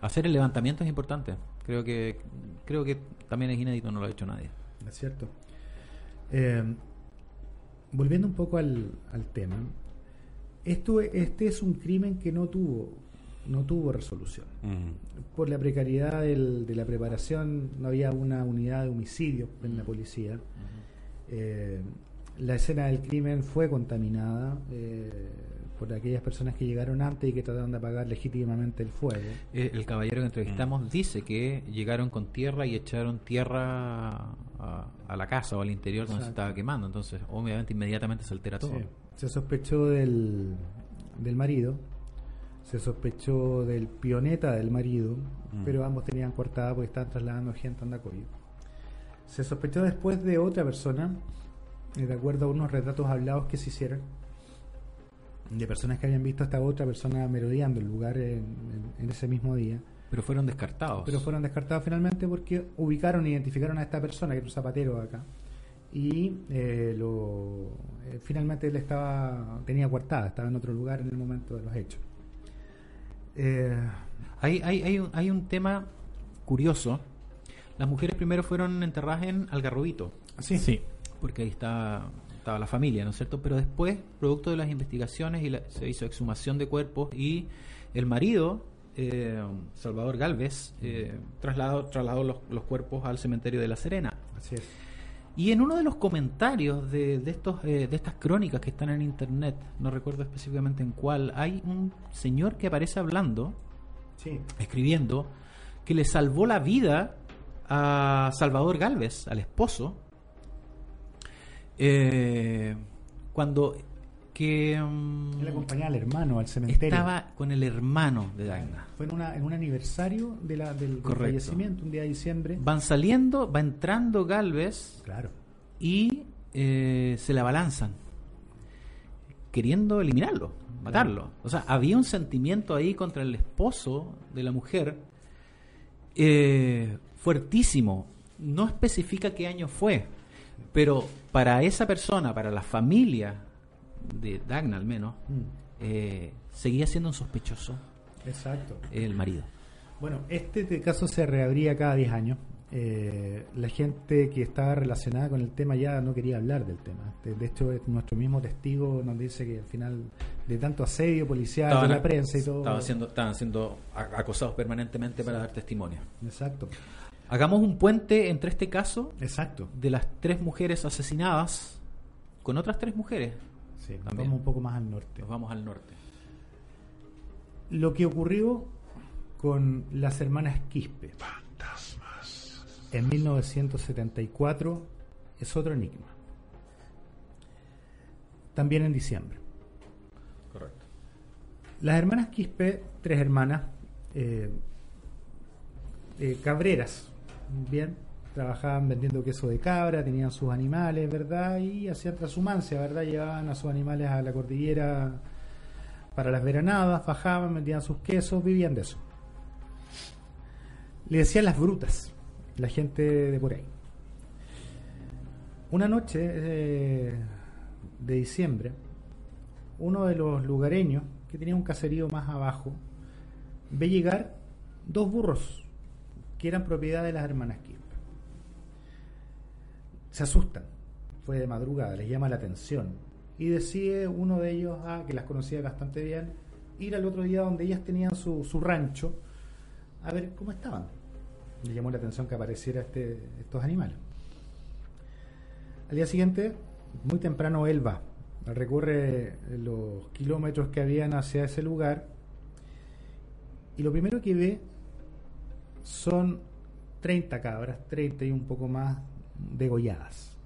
Hacer el levantamiento es importante. Creo que creo que también es inédito, no lo ha hecho nadie. Es cierto. Eh, volviendo un poco al, al tema, esto, este es un crimen que no tuvo, no tuvo resolución. Por la precariedad del- de la preparación, no había una unidad de homicidio en la policía. Eh, la escena del crimen fue contaminada eh, por aquellas personas que llegaron antes y que trataron de apagar legítimamente el fuego. Eh, El caballero que entrevistamos Mm. dice que llegaron con tierra y echaron tierra a, a la casa o al interior donde se Exacto. estaba quemando. Entonces, obviamente, inmediatamente se altera todo. Sí. Se sospechó del, del marido, se sospechó del pioneta del marido, Mm. pero ambos tenían coartada porque estaban trasladando gente a Andacoyo. Se sospechó después de otra persona, y de acuerdo a unos retratos hablados que se hicieron, de personas que habían visto a esta otra persona merodeando el lugar en, en- en ese mismo día. Pero fueron descartados. Pero fueron descartados finalmente porque ubicaron e identificaron a esta persona, que era un zapatero acá. Y eh, lo, eh, finalmente él estaba tenía coartada, estaba en otro lugar en el momento de los hechos. Eh, Hay, hay, hay, un, hay un tema curioso. Las mujeres primero fueron enterradas en Algarrobito, sí, Sí. porque ahí está, estaba la familia, ¿no es cierto? Pero después, producto de las investigaciones, y la- se hizo exhumación de cuerpos y el marido, eh, Salvador Galvez, eh, trasladó, trasladó los, los cuerpos al cementerio de La Serena. así es. Y en uno de los comentarios de, de estos, eh, de estas crónicas que están en internet, no recuerdo específicamente en cuál, hay un señor que aparece hablando, Sí, escribiendo, que le salvó la vida a Salvador Galvez, al esposo, eh, cuando que mm, Él acompañaba al hermano al cementerio. estaba con el hermano de Dagna. Fue en, una, en un aniversario de la, del, fallecimiento, un día de diciembre. Van saliendo, va entrando Galvez Claro. y eh, se la balanzan, queriendo eliminarlo, matarlo. O sea, había un sentimiento ahí contra el esposo de la mujer eh, fuertísimo. No especifica qué año fue, pero para esa persona, para la familia de Dagna al menos, Mm, eh, seguía siendo un sospechoso Exacto. el marido. Bueno, este te- caso se reabría cada 10 años. Eh, la gente que estaba relacionada con el tema ya no quería hablar del tema. De, de hecho, es- nuestro mismo testigo nos dice que al final de tanto asedio policial de la prensa y todo. estaban siendo, estaban siendo acosados permanentemente para dar testimonio. Exacto, Hagamos un puente entre este caso exacto. de las tres mujeres asesinadas con otras tres mujeres. Sí, nos vamos un poco más al norte. Nos vamos al norte. Lo que ocurrió con las hermanas Quispe en 1974 es otro enigma. También en diciembre. Correcto. Las hermanas Quispe, tres hermanas, eh, eh, cabreras, bien, trabajaban vendiendo queso de cabra, tenían sus animales, ¿verdad? Y hacían transhumancia, ¿verdad? Llevaban a sus animales a la cordillera para las veranadas, bajaban, vendían sus quesos, vivían de eso. Le decían las brutas, la gente de por ahí. Una noche eh, de diciembre, uno de los lugareños, que tenía un caserío más abajo, ve llegar dos burros que eran propiedad de las hermanas Quispe. Se asustan, fue de madrugada, les llama la atención y decide uno de ellos, ah, que las conocía bastante bien, ir al otro día donde ellas tenían su, su rancho a ver cómo estaban. Le llamó la atención que apareciera este, estos animales. Al día siguiente, muy temprano, él va, recorre los kilómetros que habían hacia ese lugar y lo primero que ve son 30 cabras, 30 y un poco más degolladas.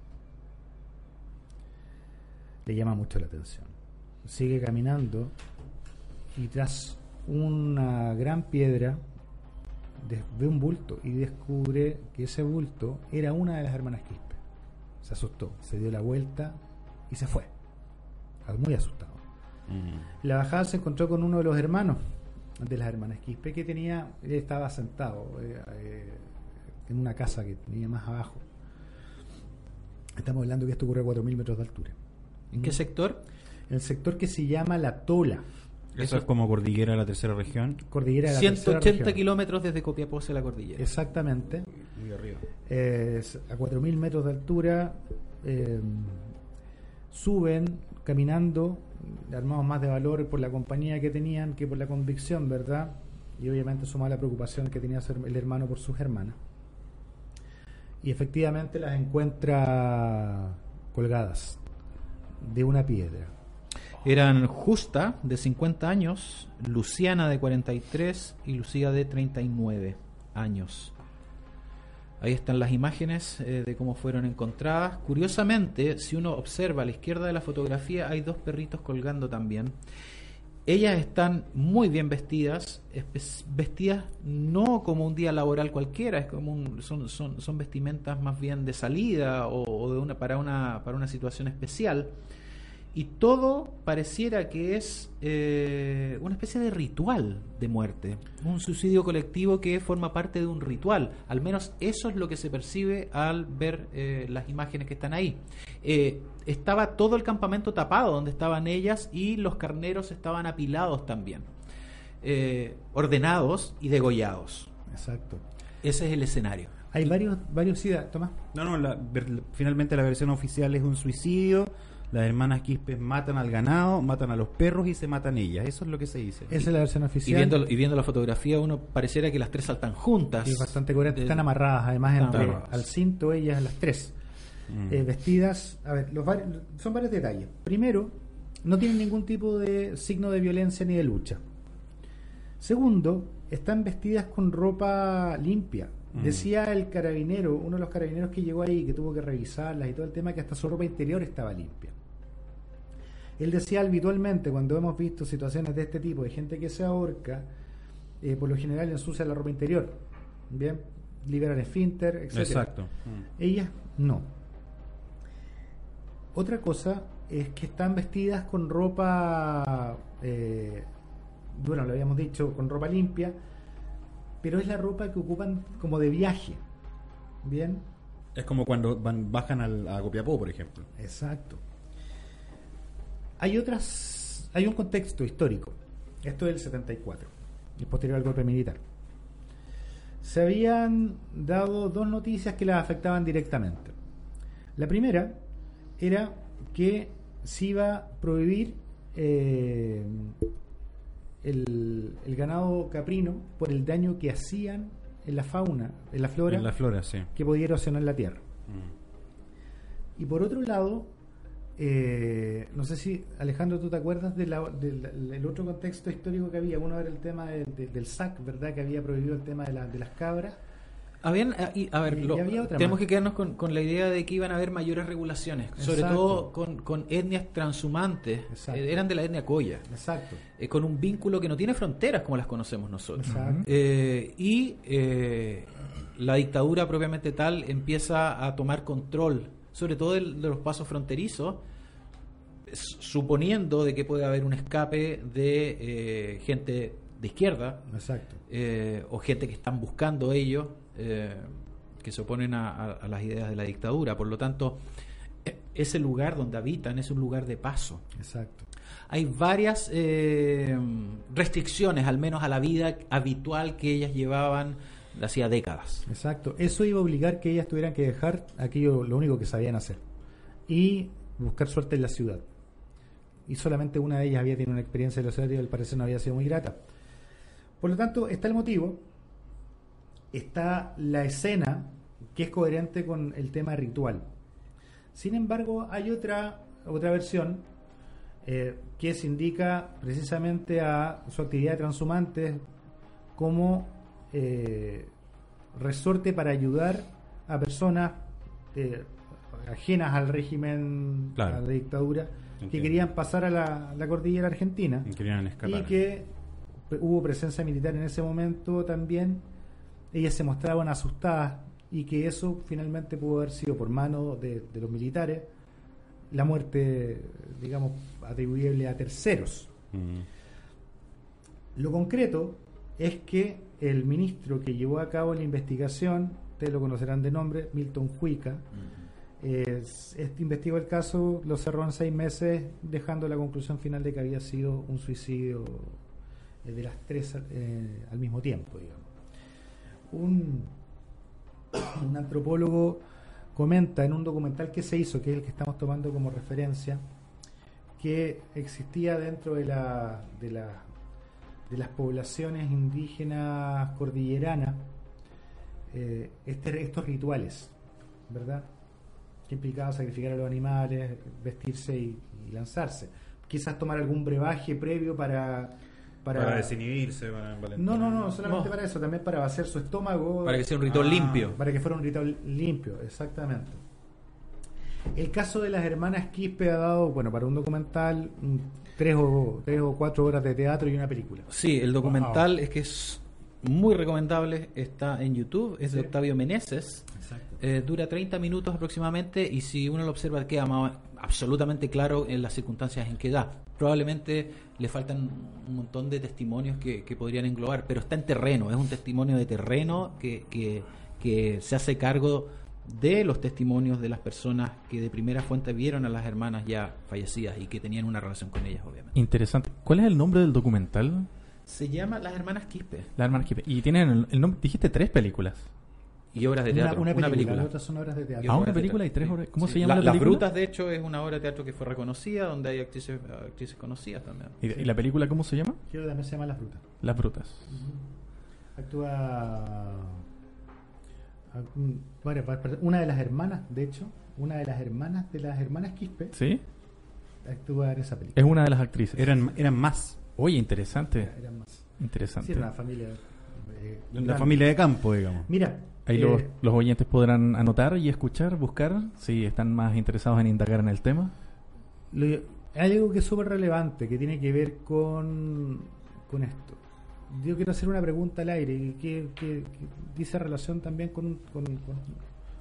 Le llama mucho la atención. Sigue caminando y tras una gran piedra ve un bulto y descubre que ese bulto era una de las hermanas Quispe. Se asustó, se dio la vuelta y se fue. Muy asustado. La bajada se encontró con uno de los hermanos de las hermanas Quispe que tenía, él estaba sentado eh, eh, en una casa que tenía más abajo. Estamos hablando que esto ocurre a 4.000 metros de altura. ¿En qué sector? El sector que se llama La Tola, Eso es como cordillera de la tercera región. cordillera de la tercera 180 región. kilómetros desde Copiapó hacia la cordillera. Exactamente. Muy arriba. Es a 4.000 metros de altura. eh, suben caminando, armados más de valor por la compañía que tenían que por la convicción, ¿verdad? Y obviamente sumada la preocupación que tenía el hermano por sus hermanas. Y efectivamente las encuentra colgadas de una piedra. Eran Justa, de 50 años, Luciana, de 43 y Lucía, de 39 años. Ahí están las imágenes eh, de cómo fueron encontradas. Curiosamente, si uno observa a la izquierda de la fotografía, hay dos perritos colgando también. Ellas están muy bien vestidas, vestidas no como un día laboral cualquiera, es como un- son, son, son vestimentas más bien de salida o, o de una, para, una, para una situación especial. Y todo pareciera que es eh, una especie de ritual de muerte, un suicidio colectivo que forma parte de un ritual. Al menos eso es lo que se percibe al ver eh, las imágenes que están ahí. Eh, estaba todo el campamento tapado donde estaban ellas y los carneros estaban apilados también, eh, ordenados y degollados. Exacto. Ese es el escenario. Hay varios, varios sí, Tomás. No, no, la- finalmente la versión oficial es un suicidio. Las hermanas Quispe matan al ganado, matan a los perros y se matan ellas. Eso es lo que se dice. Esa es la versión Y oficial. viendo, y viendo la fotografía uno pareciera que las tres saltan juntas. Y es bastante coherente. Están amarradas, además, Están entre, amarradas. al cinto ellas las tres. Mm. Eh, vestidas, a ver, los son varios detalles. Primero, no tienen ningún tipo de signo de violencia ni de lucha. Segundo, están vestidas con ropa limpia. Mm. Decía el carabinero, uno de los carabineros que llegó ahí, que tuvo que revisarlas y todo el tema, que hasta su ropa interior estaba limpia. Él decía habitualmente, cuando hemos visto situaciones de este tipo, de gente que se ahorca, eh, por lo general ensucia la ropa interior. Bien, libera el esfínter, etc. Exacto. Mm. Ellas no. Otra cosa es que están vestidas con ropa, eh, bueno, lo habíamos dicho, con ropa limpia, pero es la ropa que ocupan como de viaje. Bien, Es como cuando van, bajan al, a Copiapó, por ejemplo. Exacto. Hay otras, hay un contexto histórico. Esto es del 74, y posterior al golpe militar. Se habían dado dos noticias que las afectaban directamente. La primera era que se iba a prohibir eh, el, el ganado caprino por el daño que hacían en la fauna, en la flora, En la flora, sí. que podía erosionar la tierra. Mm. Y por otro lado, eh, no sé si Alejandro, tú te acuerdas de del, otro contexto histórico que había. Uno era el tema de- de- del SAC, ¿verdad? Que había prohibido el tema de, la- de las cabras. Habían, y, a ver, lo- tenemos que quedarnos con, con la idea de que iban a haber mayores regulaciones, sobre todo con, con etnias transhumantes, eh, eran de la etnia Coya, Exacto. eh, con un vínculo que no tiene fronteras como las conocemos nosotros. Eh, y eh, la dictadura propiamente tal empieza a tomar control, sobre todo de los pasos fronterizos, suponiendo de que puede haber un escape de eh, gente de izquierda Exacto. eh, o gente que están buscando ellos, eh, que se oponen a, a- a las ideas de la dictadura. Por lo tanto, e- ese lugar donde habitan es un lugar de paso. Exacto. Hay varias eh, restricciones, al menos a la vida habitual que ellas llevaban de hacía décadas. Exacto. Eso iba a obligar que ellas tuvieran que dejar aquello, lo único que sabían hacer. Y buscar suerte en la ciudad. Y solamente una de ellas había tenido una experiencia en la ciudad y al parecer no había sido muy grata. Por lo tanto, está el motivo, está la escena que es coherente con el tema ritual. Sin embargo, hay otra, otra versión eh, que se indica precisamente a su actividad de transhumantes como eh, resorte para ayudar a personas eh, ajenas al régimen, Claro. a la dictadura, que querían pasar a la, la cordillera argentina Y que hubo presencia militar en ese momento también. Ellas se mostraban asustadas y que eso finalmente pudo haber sido por mano de, de los militares la muerte, digamos, atribuible a terceros. Mm. Lo concreto es que el ministro que llevó a cabo la investigación, ustedes lo conocerán de nombre, Milton Huica, este investigó el caso, lo cerró en seis meses, dejando la conclusión final de que había sido un suicidio eh, de las tres eh, al mismo tiempo, digamos. Un, antropólogo comenta en un documental que se hizo, que es el que estamos tomando como referencia, que existía dentro de la, de la de las poblaciones indígenas cordilleranas eh, este- estos rituales, ¿verdad? Que implicaba sacrificar a los animales, vestirse y lanzarse. Quizás tomar algún brebaje previo para... Para, desinhibirse, para No, no, no, solamente No. para eso, también para vaciar su estómago. Para que sea un ritual Ah. limpio. Para que fuera un ritual limpio, exactamente. El caso de las hermanas Quispe ha dado, bueno, para un documental, tres o, tres o cuatro horas de teatro y una película. Sí, el documental es que es muy recomendable, está en YouTube, es de Sí. Octavio Meneses, eh, dura 30 minutos aproximadamente y si uno lo observa queda más- absolutamente claro en las circunstancias en que da. Probablemente le faltan un montón de testimonios que, que podrían englobar, pero está en terreno, es un testimonio de terreno que, que, que se hace cargo de los testimonios de las personas que de primera fuente vieron a las hermanas ya fallecidas y que tenían una relación con ellas, obviamente. Interesante. ¿Cuál es el nombre del documental? Se llama Las Hermanas Quispe. La hermana Quispe. Y tienen el, el nombre, dijiste tres películas. Y obras de Una, teatro. una película, película. las otras son obras de teatro. Ah, una película y tres obras- ¿cómo Sí. se llama la Las película? Brutas, de hecho, es una obra de teatro que fue reconocida, donde hay actrices, actrices conocidas también. ¿Y, y la película cómo se llama? Quiero también se llama Las Frutas. Las Brutas. Actúa ah, mm, varias- una de las hermanas, de hecho, una de las hermanas de las hermanas Quispe ¿Sí? actúa en esa película. Es una de las actrices. Eran, eran más. Oye, interesante. Eran más. Interesante. Sí, era una familia. eh, Una grande. familia de campo, digamos. Mira, Ahí eh, los, los oyentes podrán anotar y escuchar, buscar, si están más interesados en indagar en el tema. lo- Hay algo que es súper relevante, que tiene que ver con, con esto. Yo quiero hacer una pregunta al aire y que, que- que dice relación también con, un- con- con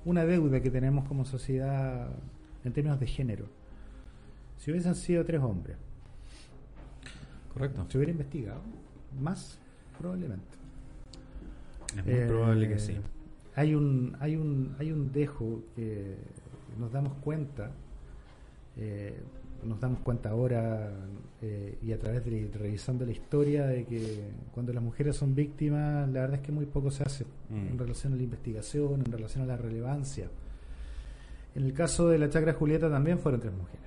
una deuda que tenemos como sociedad en términos de género. Si hubiesen sido tres hombres, Correcto. ¿se hubiera investigado? Más, probablemente. Es muy Eh, probable que sí. Hay un, hay un, hay un dejo que nos damos cuenta, eh, nos damos cuenta ahora eh, y a través de revisando la historia de que cuando las mujeres son víctimas, la verdad es que muy poco se hace Mm. en relación a la investigación, en relación a la relevancia. En el caso de la Chacra Julieta también fueron tres mujeres.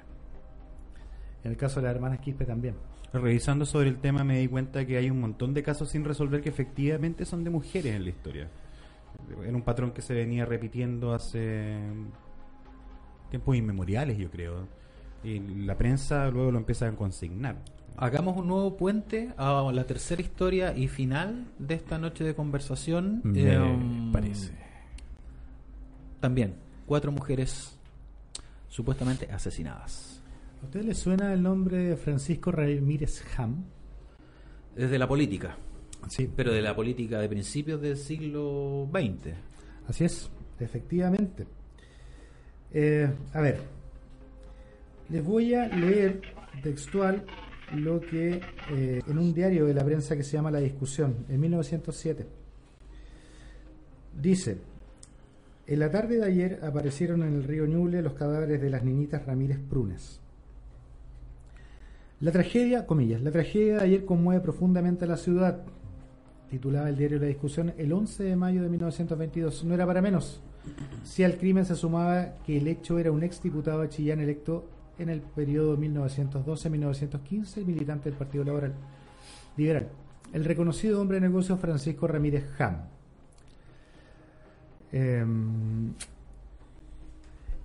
En el caso de las hermanas Quispe también. Revisando sobre el tema me di cuenta que hay un montón de casos sin resolver que efectivamente son de mujeres en la historia. Era un patrón que se venía repitiendo hace tiempos inmemoriales, yo creo. Y la prensa luego lo empieza a consignar. Hagamos un nuevo puente a la tercera historia y final de esta noche de conversación. Me Em, parece. También, cuatro mujeres supuestamente asesinadas. ¿A ustedes les suena el nombre de Francisco Ramírez Ham? Desde la política, Sí, pero de la política de principios del siglo XX. Así es, efectivamente. Eh, a ver, les voy a leer textual lo que eh, en un diario de la prensa que se llama La Discusión, en 1907. Dice, en la tarde de ayer aparecieron en el río Ñuble los cadáveres de las niñitas Ramírez Prunes. La tragedia, comillas, la tragedia de ayer conmueve profundamente a la ciudad, titulaba el diario La Discusión el 11 de mayo de 1922. No era para menos. Si al crimen se sumaba que el hecho era un exdiputado de Chillán electo en el periodo 1912-1915, militante del Partido Laboral Liberal. El reconocido hombre de negocios Francisco Ramírez Ham. Em,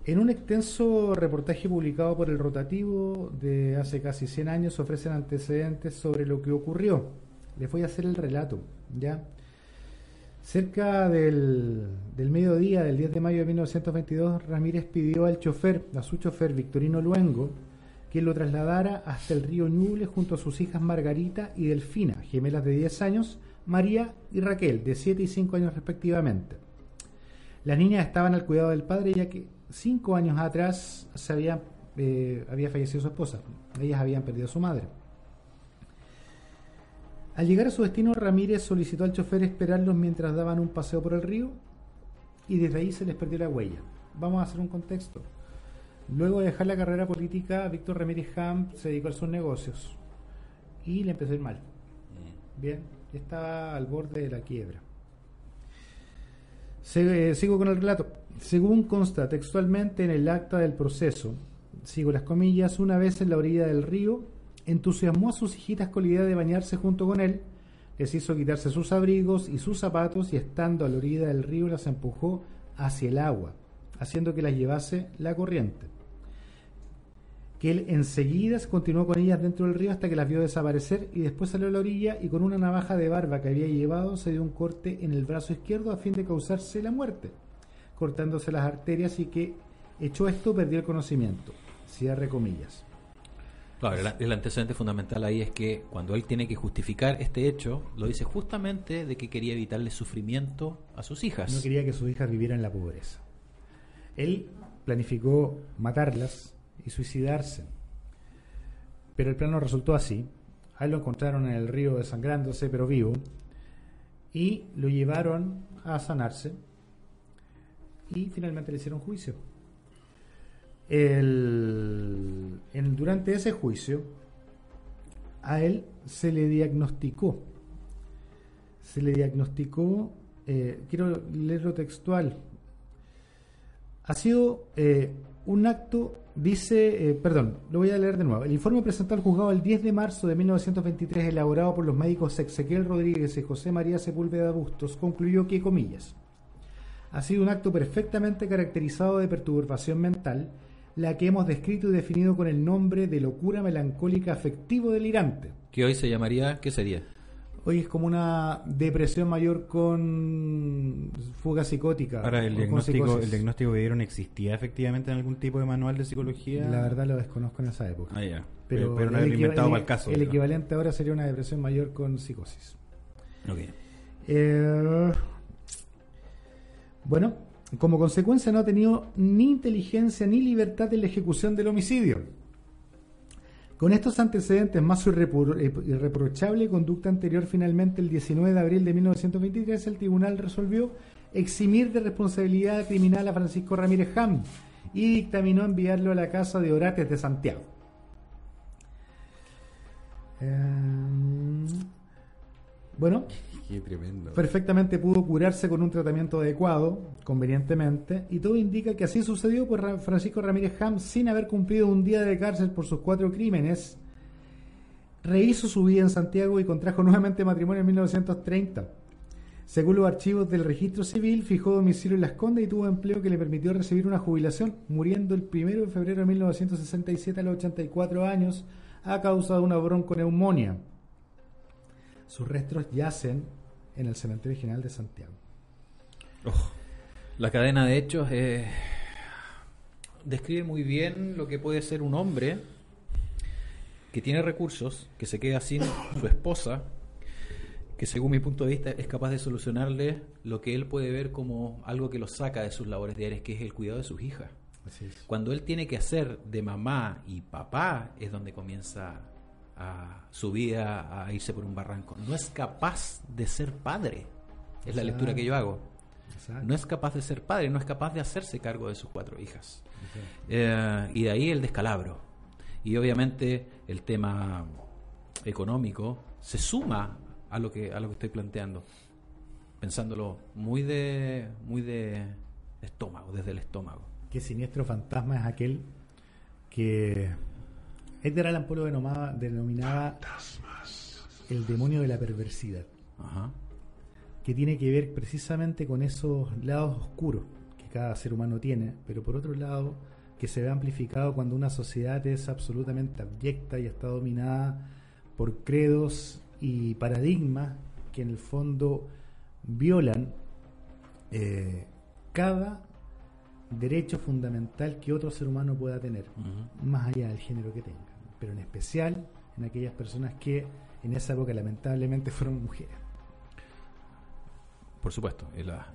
en un extenso reportaje publicado por el Rotativo de hace casi 100 años ofrecen antecedentes sobre lo que ocurrió. Les voy a hacer el relato, ¿ya? Cerca del, del mediodía del 10 de mayo de 1922, Ramírez pidió al chofer, a su chofer Victorino Luengo, que lo trasladara hasta el río Ñuble junto a sus hijas Margarita y Delfina, gemelas de 10 años, María y Raquel, de 7 y 5 años respectivamente. Las niñas estaban al cuidado del padre ya que cinco años atrás se había, eh, había fallecido su esposa. Ellas habían perdido a su madre. Al llegar a su destino, Ramírez solicitó al chofer esperarlos mientras daban un paseo por el río y desde ahí se les perdió la huella. Vamos a hacer un contexto. Luego de dejar la carrera política, Víctor Ramírez Ham se dedicó a sus negocios y le empezó a ir mal. Bien, estaba al borde de la quiebra. Eh, sigo con el relato. Según consta textualmente en el acta del proceso, sigo las comillas, una vez en la orilla del río, entusiasmó a sus hijitas con la idea de bañarse junto con él, les hizo quitarse sus abrigos y sus zapatos y estando a la orilla del río las empujó hacia el agua, haciendo que las llevase la corriente. Que él enseguida continuó con ellas dentro del río hasta que las vio desaparecer y después salió a la orilla y con una navaja de barba que había llevado se dio un corte en el brazo izquierdo a fin de causarse la muerte, cortándose las arterias y que hecho esto perdió el conocimiento. Cierre comillas. Claro, el, el antecedente fundamental ahí es que cuando él tiene que justificar este hecho, lo dice justamente de que quería evitarle sufrimiento a sus hijas. No quería que sus hijas vivieran en la pobreza. Él planificó matarlas y suicidarse. Pero el plan no resultó así. A él lo encontraron en el río desangrándose, pero vivo. Y lo llevaron a sanarse. Y finalmente le hicieron juicio. El- durante ese juicio, a él se le diagnosticó se le diagnosticó, eh, quiero leerlo textual, ha sido eh, un acto, dice, eh, perdón, lo voy a leer de nuevo. El informe presentado al juzgado el 10 de marzo de 1923, elaborado por los médicos Ezequiel Rodríguez y José María Sepúlveda Bustos, concluyó que, comillas, ha sido un acto perfectamente caracterizado de perturbación mental, la que hemos descrito y definido con el nombre de locura melancólica afectivo delirante. Que hoy se llamaría, ¿qué sería? Hoy es como una depresión mayor con fuga psicótica. Ahora, ¿el diagnóstico. ¿el diagnóstico que dieron existía efectivamente en algún tipo de manual de psicología? La verdad lo desconozco en esa época. Ah, ya. Pero, Pero no el, inventado el- para el caso. el equivalente ahora sería una depresión mayor con psicosis. Ok. Eh, bueno, como consecuencia no ha tenido ni inteligencia ni libertad en la ejecución del homicidio. Con estos antecedentes más su eh, irreprochable conducta anterior, finalmente el 19 de abril de 1923 el tribunal resolvió eximir de responsabilidad criminal a Francisco Ramírez Ham y dictaminó enviarlo a la casa de Orates de Santiago. Eh, bueno, Perfectamente pudo curarse con un tratamiento adecuado, convenientemente, y todo indica que así sucedió por Ra- Francisco Ramírez Ham sin haber cumplido un día de cárcel por sus cuatro crímenes. Rehizo su vida en Santiago y contrajo nuevamente matrimonio en 1930. Según los archivos del registro civil, fijó domicilio en Las Condes y tuvo empleo que le permitió recibir una jubilación, muriendo el 1 de febrero de 1967 a los 84 años a causa de una bronconeumonía. Sus restos yacen en el Cementerio General de Santiago. La cadena de hechos eh, describe muy bien lo que puede ser un hombre que tiene recursos, que se queda sin su esposa, que según mi punto de vista es capaz de solucionarle lo que él puede ver como algo que lo saca de sus labores diarias, que es el cuidado de sus hijas. Cuando él tiene que hacer de mamá y papá es donde comienza a su vida a irse por un barranco. No es capaz de ser padre. Es la lectura que yo hago. Exacto. No es capaz de ser padre, no es capaz de hacerse cargo de sus cuatro hijas. Eh, y de ahí el descalabro. Y obviamente el tema económico se suma a lo que a lo que estoy planteando, pensándolo muy de muy de estómago, desde el estómago. Qué siniestro fantasma es aquel que Edgar Allan Poe lo denominaba, denominaba el demonio de la perversidad, Ajá. que tiene que ver precisamente con esos lados oscuros que cada ser humano tiene, pero por otro lado que se ve amplificado cuando una sociedad es absolutamente abyecta y está dominada por credos y paradigmas que en el fondo violan eh, cada derecho fundamental que otro ser humano pueda tener, más allá del género que tenga, pero en especial en aquellas personas que en esa época lamentablemente fueron mujeres. Por supuesto, la-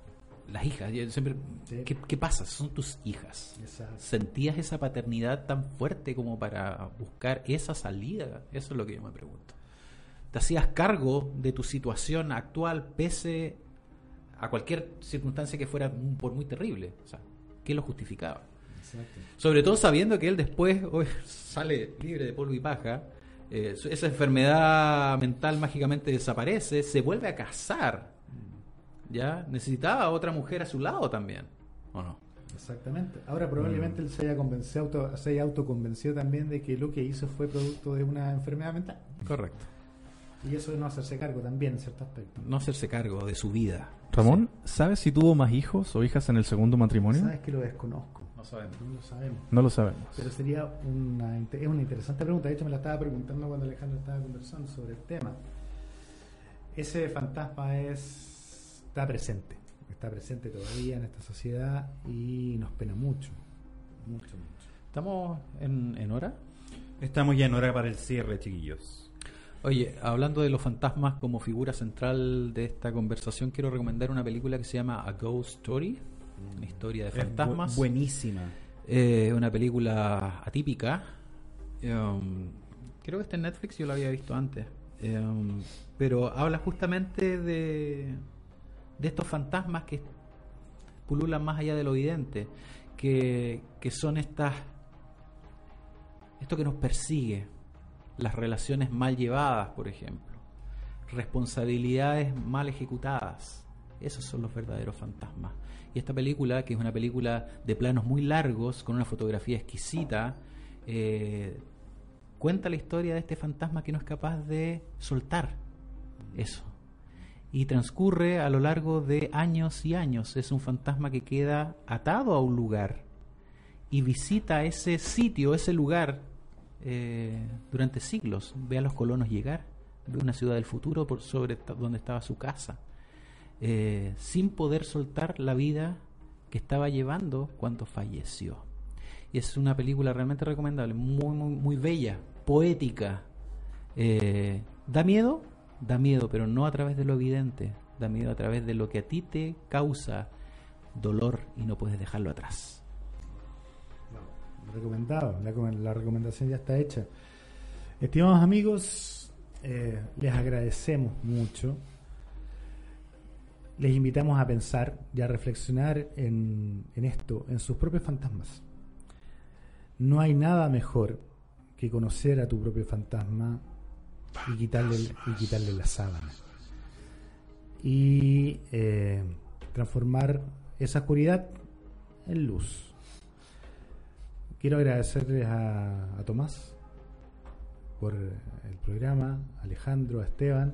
las hijas, yo siempre Sí. ¿qué, qué pasa? Son tus hijas. Exacto. ¿Sentías esa paternidad tan fuerte como para buscar esa salida? Eso es lo que yo me pregunto. ¿Te hacías cargo de tu situación actual pese a cualquier circunstancia que fuera por muy terrible? O sea, ¿qué lo justificaba? Exacto. Sobre todo sabiendo que él después hoy sale libre de polvo y paja, eh, esa enfermedad mental mágicamente desaparece, se vuelve a casar. ¿Ya? Necesitaba a otra mujer a su lado también. ¿O no? Exactamente. Ahora probablemente él se haya convencido, auto- se haya autoconvencido también de que lo que hizo fue producto de una enfermedad mental. Correcto. Y eso de no hacerse cargo también en cierto aspecto. No hacerse cargo de su vida. Ramón, ¿sabes si tuvo más hijos o hijas en el segundo matrimonio? Sabes que lo desconozco. No sabemos. No lo sabemos. No lo sabemos. Pero sería una, es una interesante pregunta. De hecho, me la estaba preguntando cuando Alejandro estaba conversando sobre el tema. Ese fantasma es está presente. Está presente todavía en esta sociedad y nos pena mucho. Mucho, mucho. ¿Estamos en, en hora? Estamos ya en hora para el cierre, chiquillos. Oye, hablando de los fantasmas como figura central de esta conversación, quiero recomendar una película que se llama A Ghost Story, una historia de bu- fantasmas. buenísima. Eh, una película atípica. Um, creo que está en Netflix, yo la había visto antes. Um, pero habla justamente de, de estos fantasmas que pululan más allá de lo evidente, que, que son estas. Esto que nos persigue, las relaciones mal llevadas, por ejemplo, responsabilidades mal ejecutadas. Esos son los verdaderos fantasmas. Y esta película, que es una película de planos muy largos, con una fotografía exquisita, eh, cuenta la historia de este fantasma que no es capaz de soltar eso. Y transcurre a lo largo de años y años. Es un fantasma que queda atado a un lugar y visita ese sitio, ese lugar, eh, durante siglos. Ve a los colonos llegar, de una ciudad del futuro por sobre donde estaba su casa, eh, sin poder soltar la vida que estaba llevando cuando falleció. Y es una película realmente recomendable, muy, muy, muy bella, poética. Eh, ¿Da miedo? Da miedo, pero no a través de lo evidente, da miedo a través de lo que a ti te causa dolor y no puedes dejarlo atrás. Recomendado, la, com- la recomendación ya está hecha. Estimados amigos, eh, les agradecemos mucho. Les invitamos a pensar y a reflexionar en, en esto, en sus propios fantasmas. No hay nada mejor que conocer a tu propio fantasma y quitarle, y quitarle la sábana. Y eh, transformar esa oscuridad en luz. Quiero agradecerles a, a Tomás por el programa, a Alejandro, a Esteban,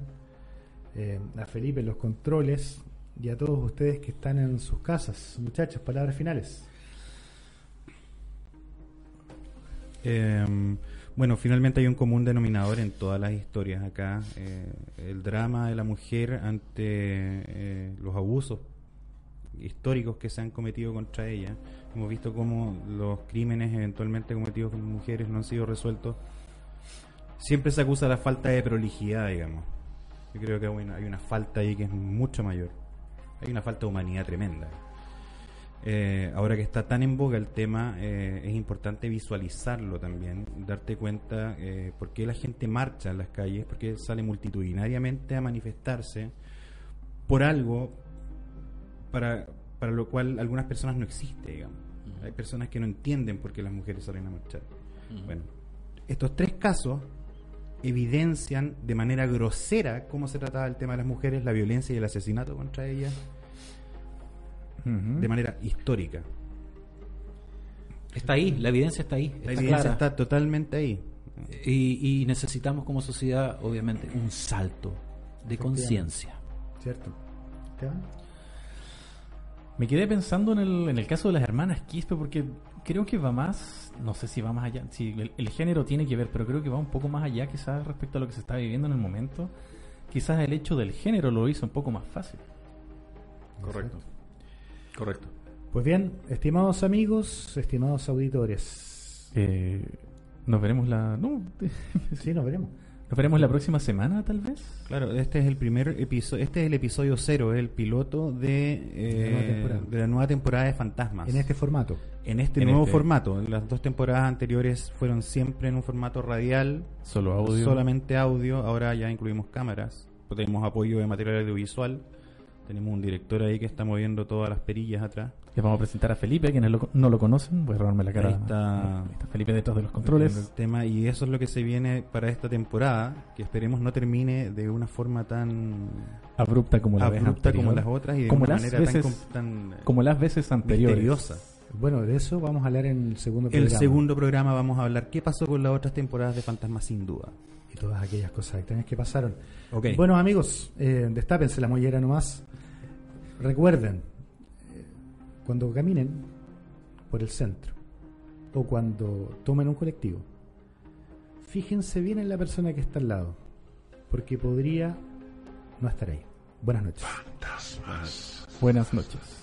eh, a Felipe los controles y a todos ustedes que están en sus casas. Muchachos, palabras finales. Eh, bueno, finalmente hay un común denominador en todas las historias acá, eh, el drama de la mujer ante eh, los abusos históricos que se han cometido contra ella. Hemos visto cómo los crímenes eventualmente cometidos con mujeres no han sido resueltos. Siempre se acusa la falta de prolijidad, digamos. Yo creo que una, hay una falta ahí que es mucho mayor. Hay una falta de humanidad tremenda. Eh, ahora que está tan en boga el tema, eh, es importante visualizarlo también, darte cuenta eh, por qué la gente marcha en las calles, por qué sale multitudinariamente a manifestarse por algo para, para lo cual algunas personas no existe, digamos. Hay personas que no entienden por qué las mujeres salen a marchar. Bueno, estos tres casos evidencian de manera grosera cómo se trataba el tema de las mujeres, la violencia y el asesinato contra ellas de manera histórica. Está ahí, la evidencia está ahí, La está evidencia clara. está totalmente ahí. Y, y necesitamos como sociedad, obviamente, un salto de conciencia. ¿Cierto? Esteban. Me quedé pensando en el, en el caso de las hermanas Quispe porque creo que va más, no sé si va más allá, si el, el género tiene que ver, pero creo que va un poco más allá quizás respecto a lo que se está viviendo en el momento. Quizás el hecho del género lo hizo un poco más fácil. Correcto. Correcto. Pues bien, estimados amigos, estimados auditores. Eh, nos veremos la... No, Sí, nos veremos. Nos veremos la próxima semana tal vez. Claro, este es el primer episodio, este es el episodio cero, el piloto de, eh, De la nueva temporada. de la nueva temporada de Fantasmas. En este formato. En este en nuevo este- formato. Las dos temporadas anteriores fueron siempre en un formato radial, Solo audio. solamente audio. Ahora ya incluimos cámaras, tenemos apoyo de material audiovisual. Tenemos un director ahí que está moviendo todas las perillas atrás. Les vamos a presentar a Felipe, quienes lo- no lo conocen. Voy a robarme la cara. Ahí está. Ahí está Felipe detrás de los El controles. tema, y eso es lo que se viene para esta temporada, que esperemos no termine de una forma tan Abrupta como la vez abrupta como las otras y de Como una las manera veces- tan, tan, eh, Como las veces anteriores. misteriosa. Bueno, de eso vamos a hablar en el segundo El programa. segundo programa vamos a hablar qué pasó con las otras temporadas de Fantasmas sin duda. Y todas aquellas cosas extrañas que pasaron. Ok. Bueno, amigos, eh, destápense la mollera nomás. Recuerden, cuando caminen por el centro o cuando tomen un colectivo, fíjense bien en la persona que está al lado, porque podría no estar ahí. Buenas noches. Buenas noches.